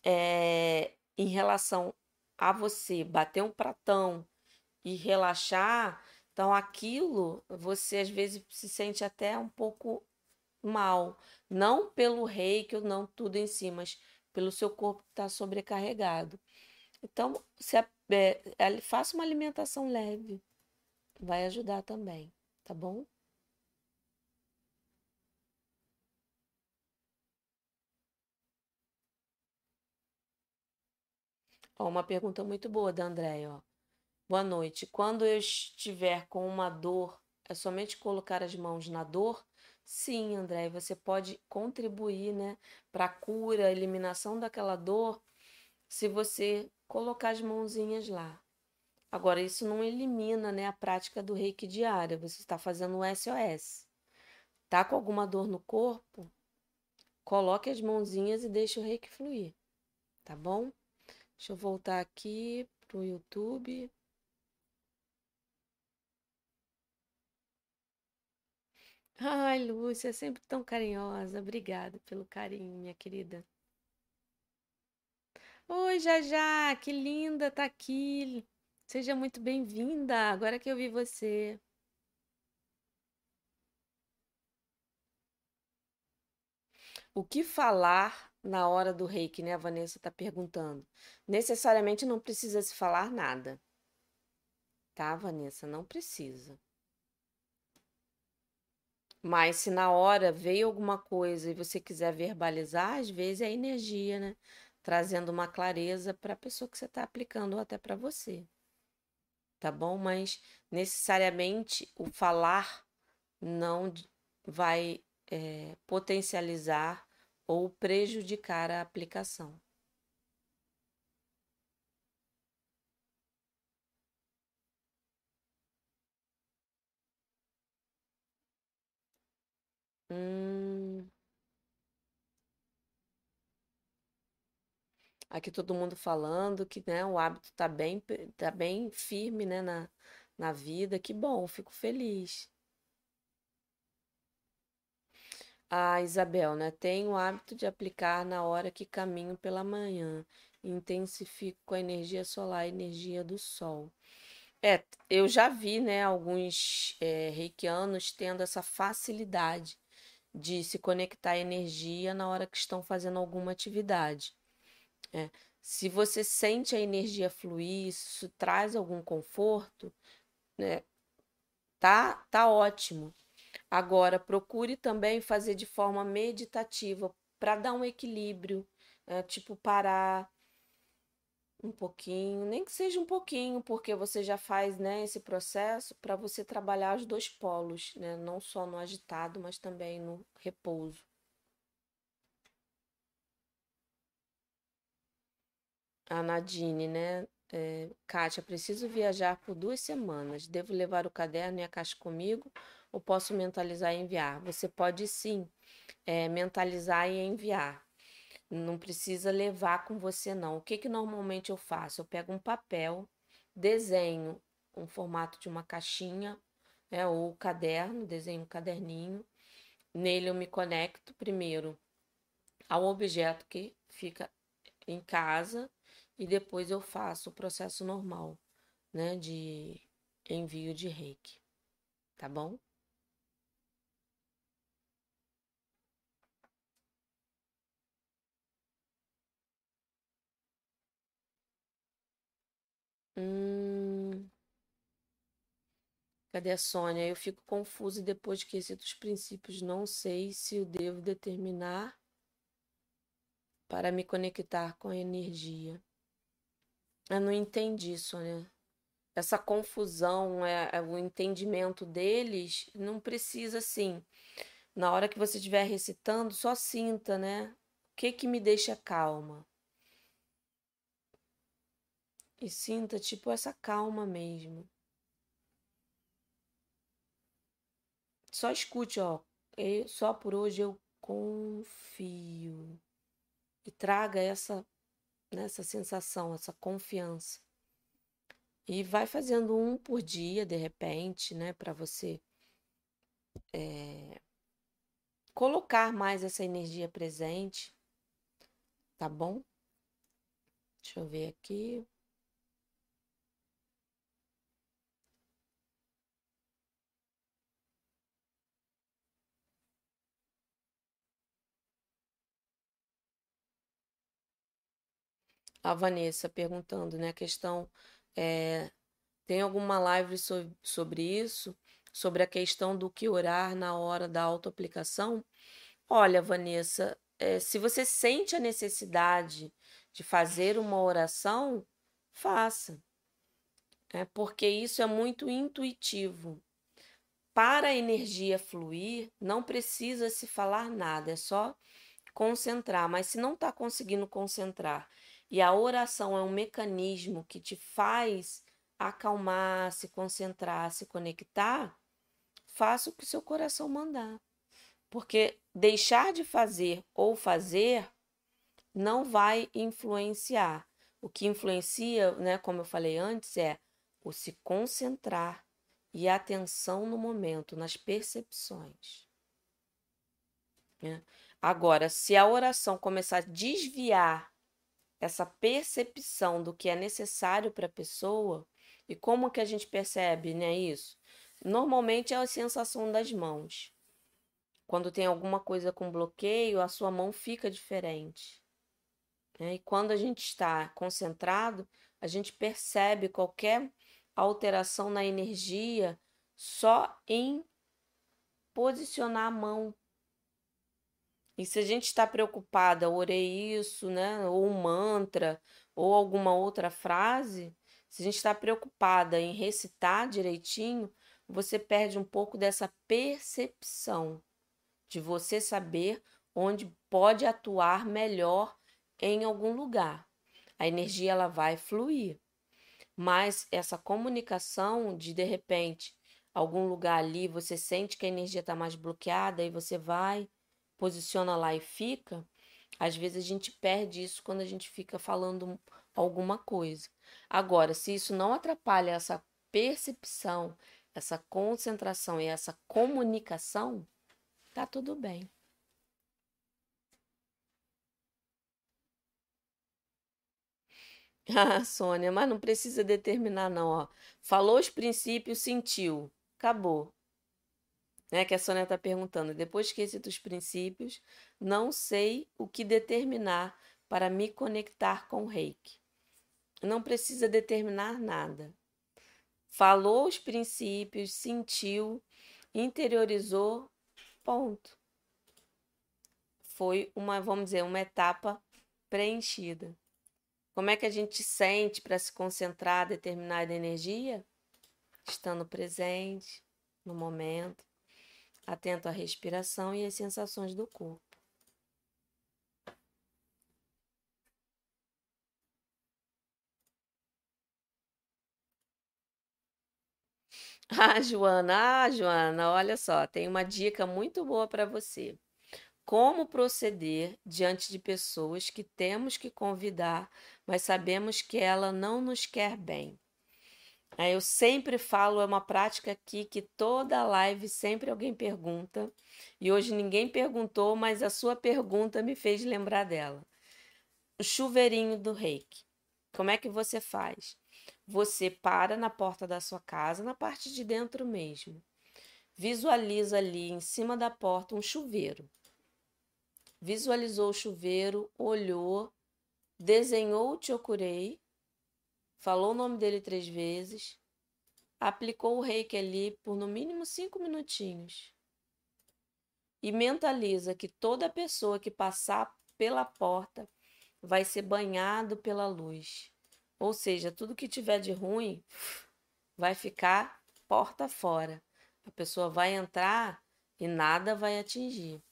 é, em relação a você bater um pratão e relaxar, então aquilo você às vezes se sente até um pouco mal, não pelo reiki ou não tudo em si, mas pelo seu corpo estar sobrecarregado. Então, se é, faça uma alimentação leve, vai ajudar também, tá bom? Ó, uma pergunta muito boa da Andréia, ó. Boa noite. Quando eu estiver com uma dor, é somente colocar as mãos na dor? Sim, André, você pode contribuir, né, para a cura, a eliminação daquela dor, se você colocar as mãozinhas lá. Agora, isso não elimina, né, a prática do reiki diária. Você está fazendo o SOS. Tá com alguma dor no corpo? Coloque as mãozinhas e deixe o reiki fluir, tá bom? Deixa eu voltar aqui pro YouTube. Ai, Lúcia, é sempre tão carinhosa. Obrigada pelo carinho, minha querida. Oi, Jajá, que linda tá aqui. Seja muito bem-vinda. Agora que eu vi você. O que falar na hora do reiki, né? A Vanessa está perguntando. Necessariamente não precisa se falar nada. Tá, Vanessa? Não precisa. Mas se na hora veio alguma coisa e você quiser verbalizar, às vezes é energia, né? Trazendo uma clareza para a pessoa que você está aplicando ou até para você. Tá bom? Mas necessariamente o falar não vai é, potencializar ou prejudicar a aplicação. Hum, aqui todo mundo falando que né, o hábito tá bem, tá bem firme né, na, na vida. Que bom, fico feliz. Ah, Isabel, né? Tenho o hábito de aplicar na hora que caminho pela manhã. Intensifico a energia solar, a energia do sol. É, eu já vi, né, alguns é, reikianos tendo essa facilidade de se conectar à energia na hora que estão fazendo alguma atividade. É. Se você sente a energia fluir, isso traz algum conforto, né? Tá, tá ótimo. Agora, procure também fazer de forma meditativa para dar um equilíbrio, é, tipo parar um pouquinho, nem que seja um pouquinho, porque você já faz, né, esse processo para você trabalhar os dois polos, né, não só no agitado, mas também no repouso. A Nadine, né? É, Kátia, preciso viajar por duas semanas. Devo levar o caderno e a caixa comigo ou posso mentalizar e enviar? Você pode sim é, mentalizar e enviar. Não precisa levar com você, não. O que, que normalmente eu faço? Eu pego um papel, desenho um formato de uma caixinha, né, ou caderno, desenho um caderninho. Nele eu me conecto primeiro ao objeto que fica em casa e depois eu faço o processo normal, né, de envio de reiki. Tá bom? Hum, cadê a Sônia? Eu fico confusa depois de esqueci dos princípios. Não sei se eu devo determinar para me conectar com a energia. Eu não entendi, Sônia. Essa confusão, é, é o entendimento deles, não precisa assim. Na hora que você estiver recitando, só sinta, né? O que que me deixa calma? E sinta, tipo, essa calma mesmo. Só escute, ó. Só por hoje eu confio. E traga essa, né, essa sensação, essa confiança. E vai fazendo um por dia, de repente, né, para você é, colocar mais essa energia presente. Tá bom? Deixa eu ver aqui. A Vanessa perguntando, né? A questão é, tem alguma live so, sobre isso? Sobre a questão do que orar na hora da autoaplicação? Olha, Vanessa, é, se você sente a necessidade de fazer uma oração, faça. É, porque isso é muito intuitivo. Para a energia fluir, não precisa se falar nada, é só concentrar. Mas se não está conseguindo concentrar e a oração é um mecanismo que te faz acalmar, se concentrar, se conectar, faça o que seu coração mandar. Porque deixar de fazer ou fazer não vai influenciar. O que influencia, né, como eu falei antes, é o se concentrar e atenção no momento, nas percepções. Né? Agora, se a oração começar a desviar essa percepção do que é necessário para a pessoa, e como que a gente percebe né, isso? Normalmente é a sensação das mãos. Quando tem alguma coisa com bloqueio, a sua mão fica diferente. Né? E quando a gente está concentrado, a gente percebe qualquer alteração na energia só em posicionar a mão. E se a gente está preocupada, orei isso, né? Ou um mantra, ou alguma outra frase, se a gente está preocupada em recitar direitinho, você perde um pouco dessa percepção de você saber onde pode atuar melhor em algum lugar. A energia ela vai fluir. Mas essa comunicação de de repente algum lugar ali você sente que a energia está mais bloqueada e você vai, posiciona lá e fica, às vezes a gente perde isso quando a gente fica falando alguma coisa. Agora, se isso não atrapalha essa percepção, essa concentração e essa comunicação, tá tudo bem. Ah, Sônia, mas não precisa determinar, não, ó. Falou os princípios, sentiu. Acabou. Né? Que a Sônia está perguntando. Depois que esqueci os princípios, não sei o que determinar para me conectar com o reiki. Não precisa determinar nada. Falou os princípios, sentiu, interiorizou, ponto. Foi uma, vamos dizer, uma etapa preenchida. Como é que a gente sente para se concentrar determinada energia? Estando presente no momento, atento à respiração e às sensações do corpo. Ah, Joana, ah, Joana, olha só, tem uma dica muito boa para você. Como proceder diante de pessoas que temos que convidar, mas sabemos que ela não nos quer bem? Eu sempre falo, é uma prática aqui que toda live sempre alguém pergunta, e hoje ninguém perguntou, mas a sua pergunta me fez lembrar dela. O chuveirinho do reiki. Como é que você faz? Você para na porta da sua casa, na parte de dentro mesmo. Visualiza ali em cima da porta um chuveiro. Visualizou o chuveiro, olhou, desenhou o Chokurei, falou o nome dele três vezes, aplicou o reiki ali por no mínimo cinco minutinhos. E mentaliza que toda pessoa que passar pela porta vai ser banhado pela luz. Ou seja, tudo que tiver de ruim vai ficar porta fora. A pessoa vai entrar e nada vai atingir.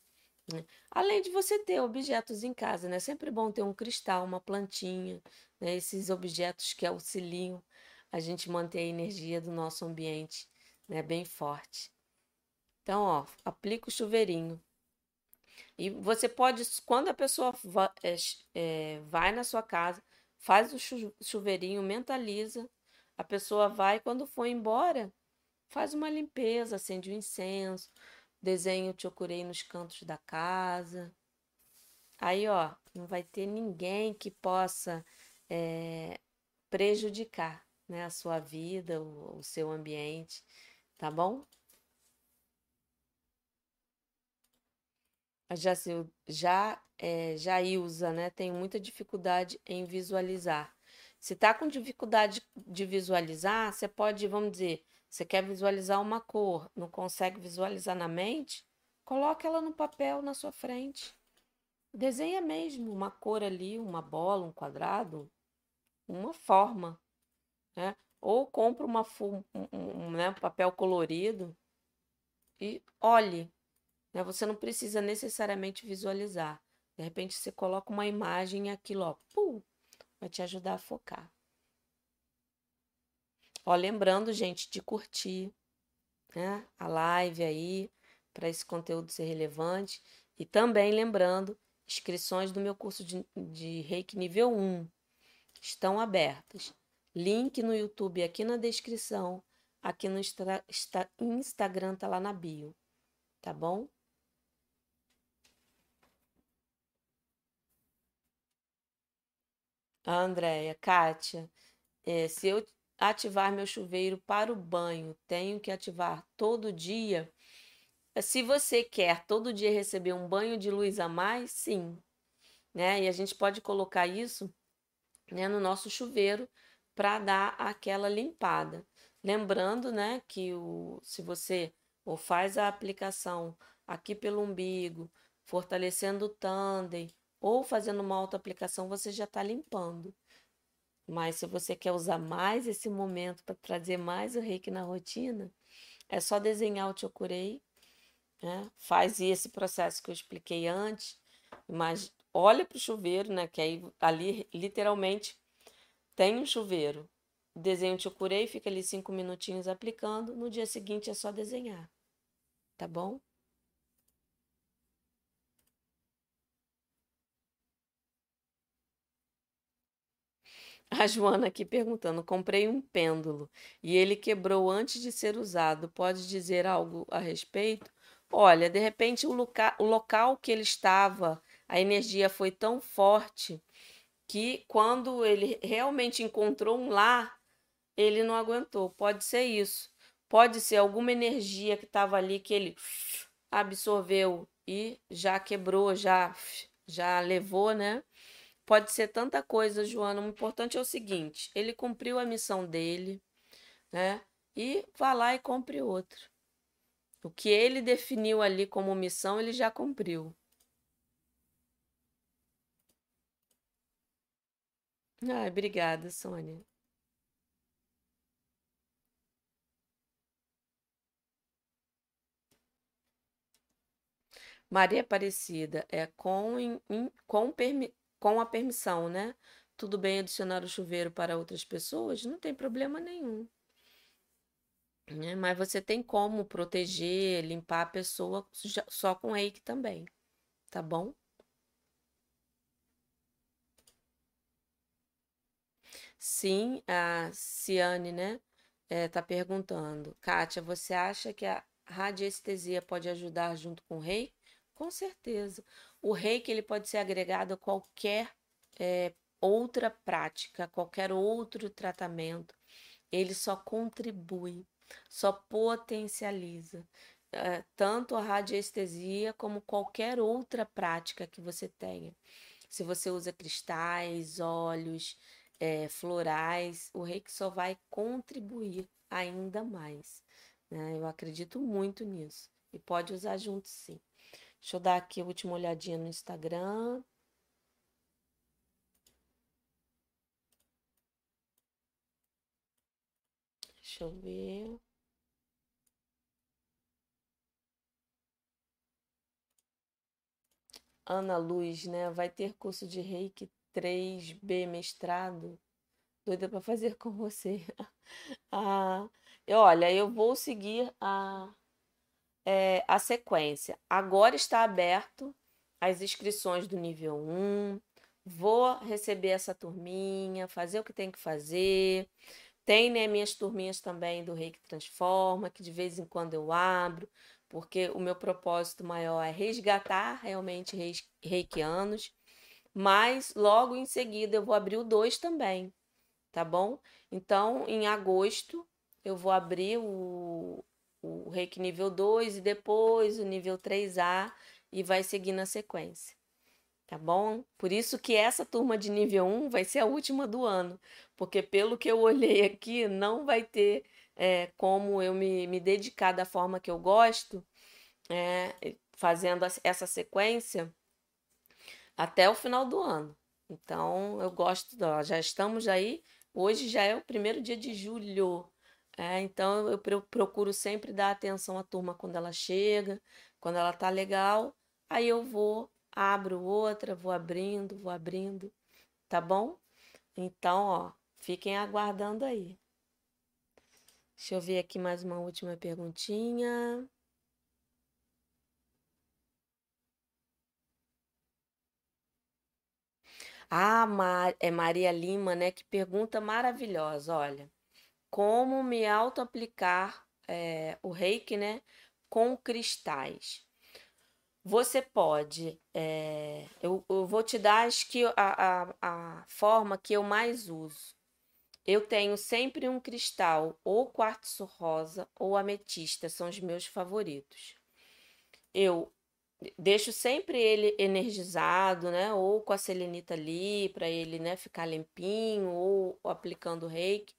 Né? Além de você ter objetos em casa, né? É sempre bom ter um cristal, uma plantinha, né? esses objetos que auxiliam a gente manter a energia do nosso ambiente né? bem forte. Então, ó, aplica o chuveirinho. E você pode, quando a pessoa vai, é, vai na sua casa, faz o chuveirinho, mentaliza. A pessoa vai, quando for embora, faz uma limpeza, acende o um incenso, desenha o chokurei nos cantos da casa. Aí, ó, não vai ter ninguém que possa é, prejudicar né, a sua vida, o, o seu ambiente, tá bom? Já, já, é, já Ilza, né? Tem muita dificuldade em visualizar. Se tá com dificuldade de visualizar, você pode, vamos dizer, você quer visualizar uma cor, não consegue visualizar na mente? Coloque ela no papel na sua frente. Desenha mesmo uma cor ali, uma bola, um quadrado, uma forma, né? Ou compra uma, um, um, né, papel colorido e olhe. Né? Você não precisa necessariamente visualizar. De repente você coloca uma imagem e aquilo, ó, pum, vai te ajudar a focar. Ó, lembrando, gente, de curtir né, a live aí, para esse conteúdo ser relevante. E também lembrando, inscrições do meu curso de, de Reiki nível 1 estão abertas. Link no YouTube aqui na descrição, aqui no Insta, Instagram tá lá na bio, tá bom? Andréia, Kátia, é, se eu ativar meu chuveiro para o banho, tenho que ativar todo dia? Se você quer todo dia receber um banho de luz a mais, sim. Né? E a gente pode colocar isso né, no nosso chuveiro para dar aquela limpada. Lembrando né, que o, se você ou faz a aplicação aqui pelo umbigo, fortalecendo o tandem, ou fazendo uma auto-aplicação, você já está limpando. Mas se você quer usar mais esse momento para trazer mais o reiki na rotina, é só desenhar o Chokurei, né? faz esse processo que eu expliquei antes, mas olha para o chuveiro, né? que aí ali literalmente tem um chuveiro. Desenha o Chokurei, fica ali cinco minutinhos aplicando, no dia seguinte é só desenhar, tá bom? A Joana aqui perguntando: comprei um pêndulo e ele quebrou antes de ser usado. Pode dizer algo a respeito? Olha, de repente o, loca o local que ele estava, a energia foi tão forte que quando ele realmente encontrou um lar, ele não aguentou. Pode ser isso. Pode ser alguma energia que estava ali que ele absorveu e já quebrou, já já levou, né? Pode ser tanta coisa, Joana. O importante é o seguinte: ele cumpriu a missão dele, né? E vá lá e compre outro. O que ele definiu ali como missão, ele já cumpriu. Ai, obrigada, Sônia. Maria Aparecida é com, in, com permi, com a permissão, né? Tudo bem adicionar o chuveiro para outras pessoas? Não tem problema nenhum. Né? Mas você tem como proteger, limpar a pessoa só com reiki também, tá bom? Sim, a Ciane, né? É, tá perguntando. Kátia, você acha que a radiestesia pode ajudar junto com o rei? Com certeza. O reiki ele pode ser agregado a qualquer é, outra prática, qualquer outro tratamento. Ele só contribui, só potencializa. É, tanto a radiestesia como qualquer outra prática que você tenha. Se você usa cristais, óleos, é, florais, o reiki só vai contribuir ainda mais. Né? Eu acredito muito nisso. E pode usar junto sim. Deixa eu dar aqui a última olhadinha no Instagram. Deixa eu ver. Ana Luz, né? Vai ter curso de Reiki 3B mestrado. Doida para fazer com você. ah, olha, eu vou seguir a é, a sequência. Agora está aberto as inscrições do nível 1. Vou receber essa turminha, fazer o que tem que fazer. Tem né, minhas turminhas também do Reiki Transforma, que de vez em quando eu abro, porque o meu propósito maior é resgatar realmente reikianos. Mas logo em seguida eu vou abrir o 2 também, tá bom? Então, em agosto, eu vou abrir o, o reiki nível 2 e depois o nível 3A. e vai seguir na sequência. Tá bom? Por isso que essa turma de nível 1 vai ser a última do ano, porque pelo que eu olhei aqui, não vai ter é, como eu me, me dedicar da forma que eu gosto, é, fazendo essa sequência até o final do ano. Então, eu gosto, já estamos aí, hoje já é o primeiro dia de julho. É, então, eu procuro sempre dar atenção à turma quando ela chega, quando ela tá legal, aí eu vou, abro outra, vou abrindo, vou abrindo, tá bom? Então, ó, fiquem aguardando aí. Deixa eu ver aqui mais uma última perguntinha. Ah, é Maria Lima, né? Que pergunta maravilhosa. Olha, como me auto-aplicar é, o reiki, né? Com cristais. Você pode, é, eu, eu, vou te dar acho que a, a, a forma que eu mais uso. Eu tenho sempre um cristal, ou quartzo rosa ou ametista, são os meus favoritos. Eu deixo sempre ele energizado, né? Ou com a selenita ali, para ele né, ficar limpinho, ou, aplicando reiki.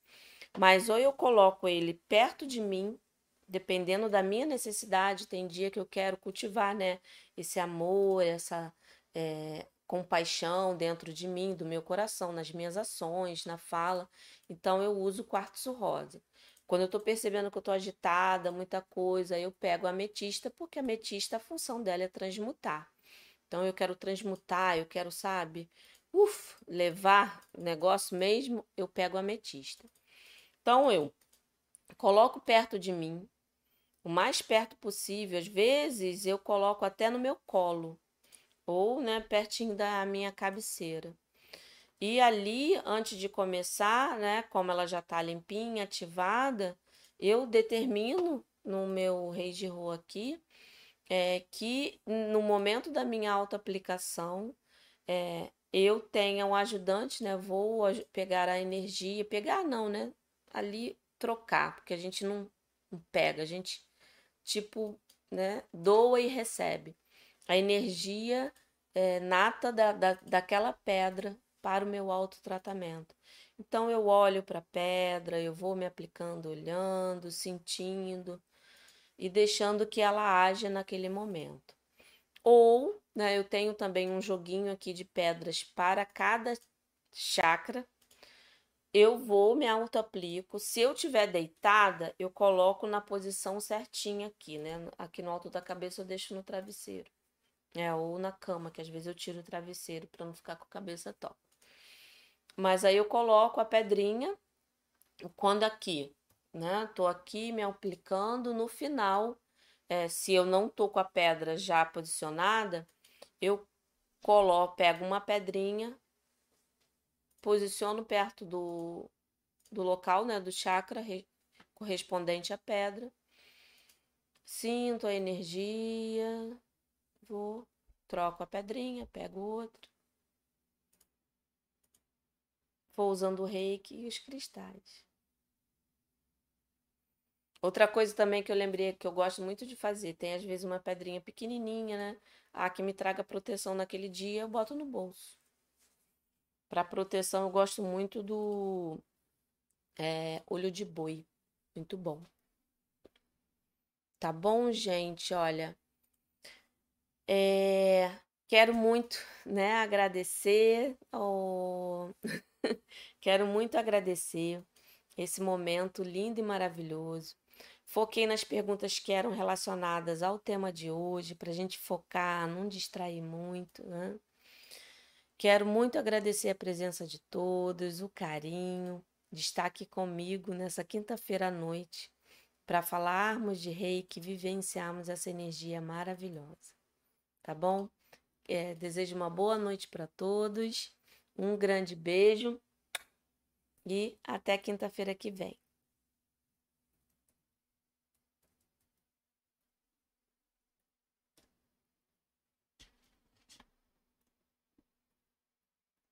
Mas ou eu coloco ele perto de mim, dependendo da minha necessidade, tem dia que eu quero cultivar, né? Esse amor, essa é, compaixão dentro de mim, do meu coração, nas minhas ações, na fala. Então eu uso quartzo rosa. Quando eu estou percebendo que eu estou agitada, muita coisa, eu pego a ametista, porque a ametista, a função dela é transmutar. Então eu quero transmutar, eu quero, sabe, uf, levar o negócio mesmo, eu pego a ametista. Então eu coloco perto de mim, o mais perto possível, às vezes eu coloco até no meu colo, ou né, pertinho da minha cabeceira. E ali, antes de começar, né, como ela já está limpinha, ativada, eu determino no meu rei de rua aqui é, que no momento da minha auto-aplicação é, eu tenha um ajudante, né? Vou pegar a energia, pegar não, né? Ali trocar, porque a gente não, pega, a gente tipo, né? Doa e recebe a energia é, nata da, da, daquela pedra para o meu autotratamento. Então eu olho para a pedra, eu vou me aplicando, olhando, sentindo e deixando que ela haja naquele momento. Ou, né, eu tenho também um joguinho aqui de pedras para cada chakra. Eu vou, me auto-aplico. Se eu tiver deitada, eu coloco na posição certinha aqui, né? Aqui no alto da cabeça eu deixo no travesseiro. É, ou na cama, que às vezes eu tiro o travesseiro para não ficar com a cabeça top. Mas aí eu coloco a pedrinha, quando aqui, né? Tô aqui me aplicando, no final, é, se eu não tô com a pedra já posicionada, eu coloco, pego uma pedrinha, posiciono perto do, do local, né, do chakra re, correspondente à pedra. Sinto a energia, vou, troco a pedrinha, pego outra. Vou usando o reiki e os cristais. Outra coisa também que eu lembrei que eu gosto muito de fazer, tem às vezes uma pedrinha pequenininha, né? Ah, que me traga proteção naquele dia, eu boto no bolso. Para proteção, eu gosto muito do é, olho de boi. Muito bom. Tá bom, gente? Olha, é, quero muito, né, agradecer ao... Quero muito agradecer esse momento lindo e maravilhoso. Foquei nas perguntas que eram relacionadas ao tema de hoje, para a gente focar, não distrair muito. Né? Quero muito agradecer a presença de todos, o carinho de estar aqui comigo nessa quinta-feira à noite para falarmos de reiki, vivenciarmos essa energia maravilhosa. Tá bom? É, desejo uma boa noite para todos um grande beijo e até quinta-feira que vem.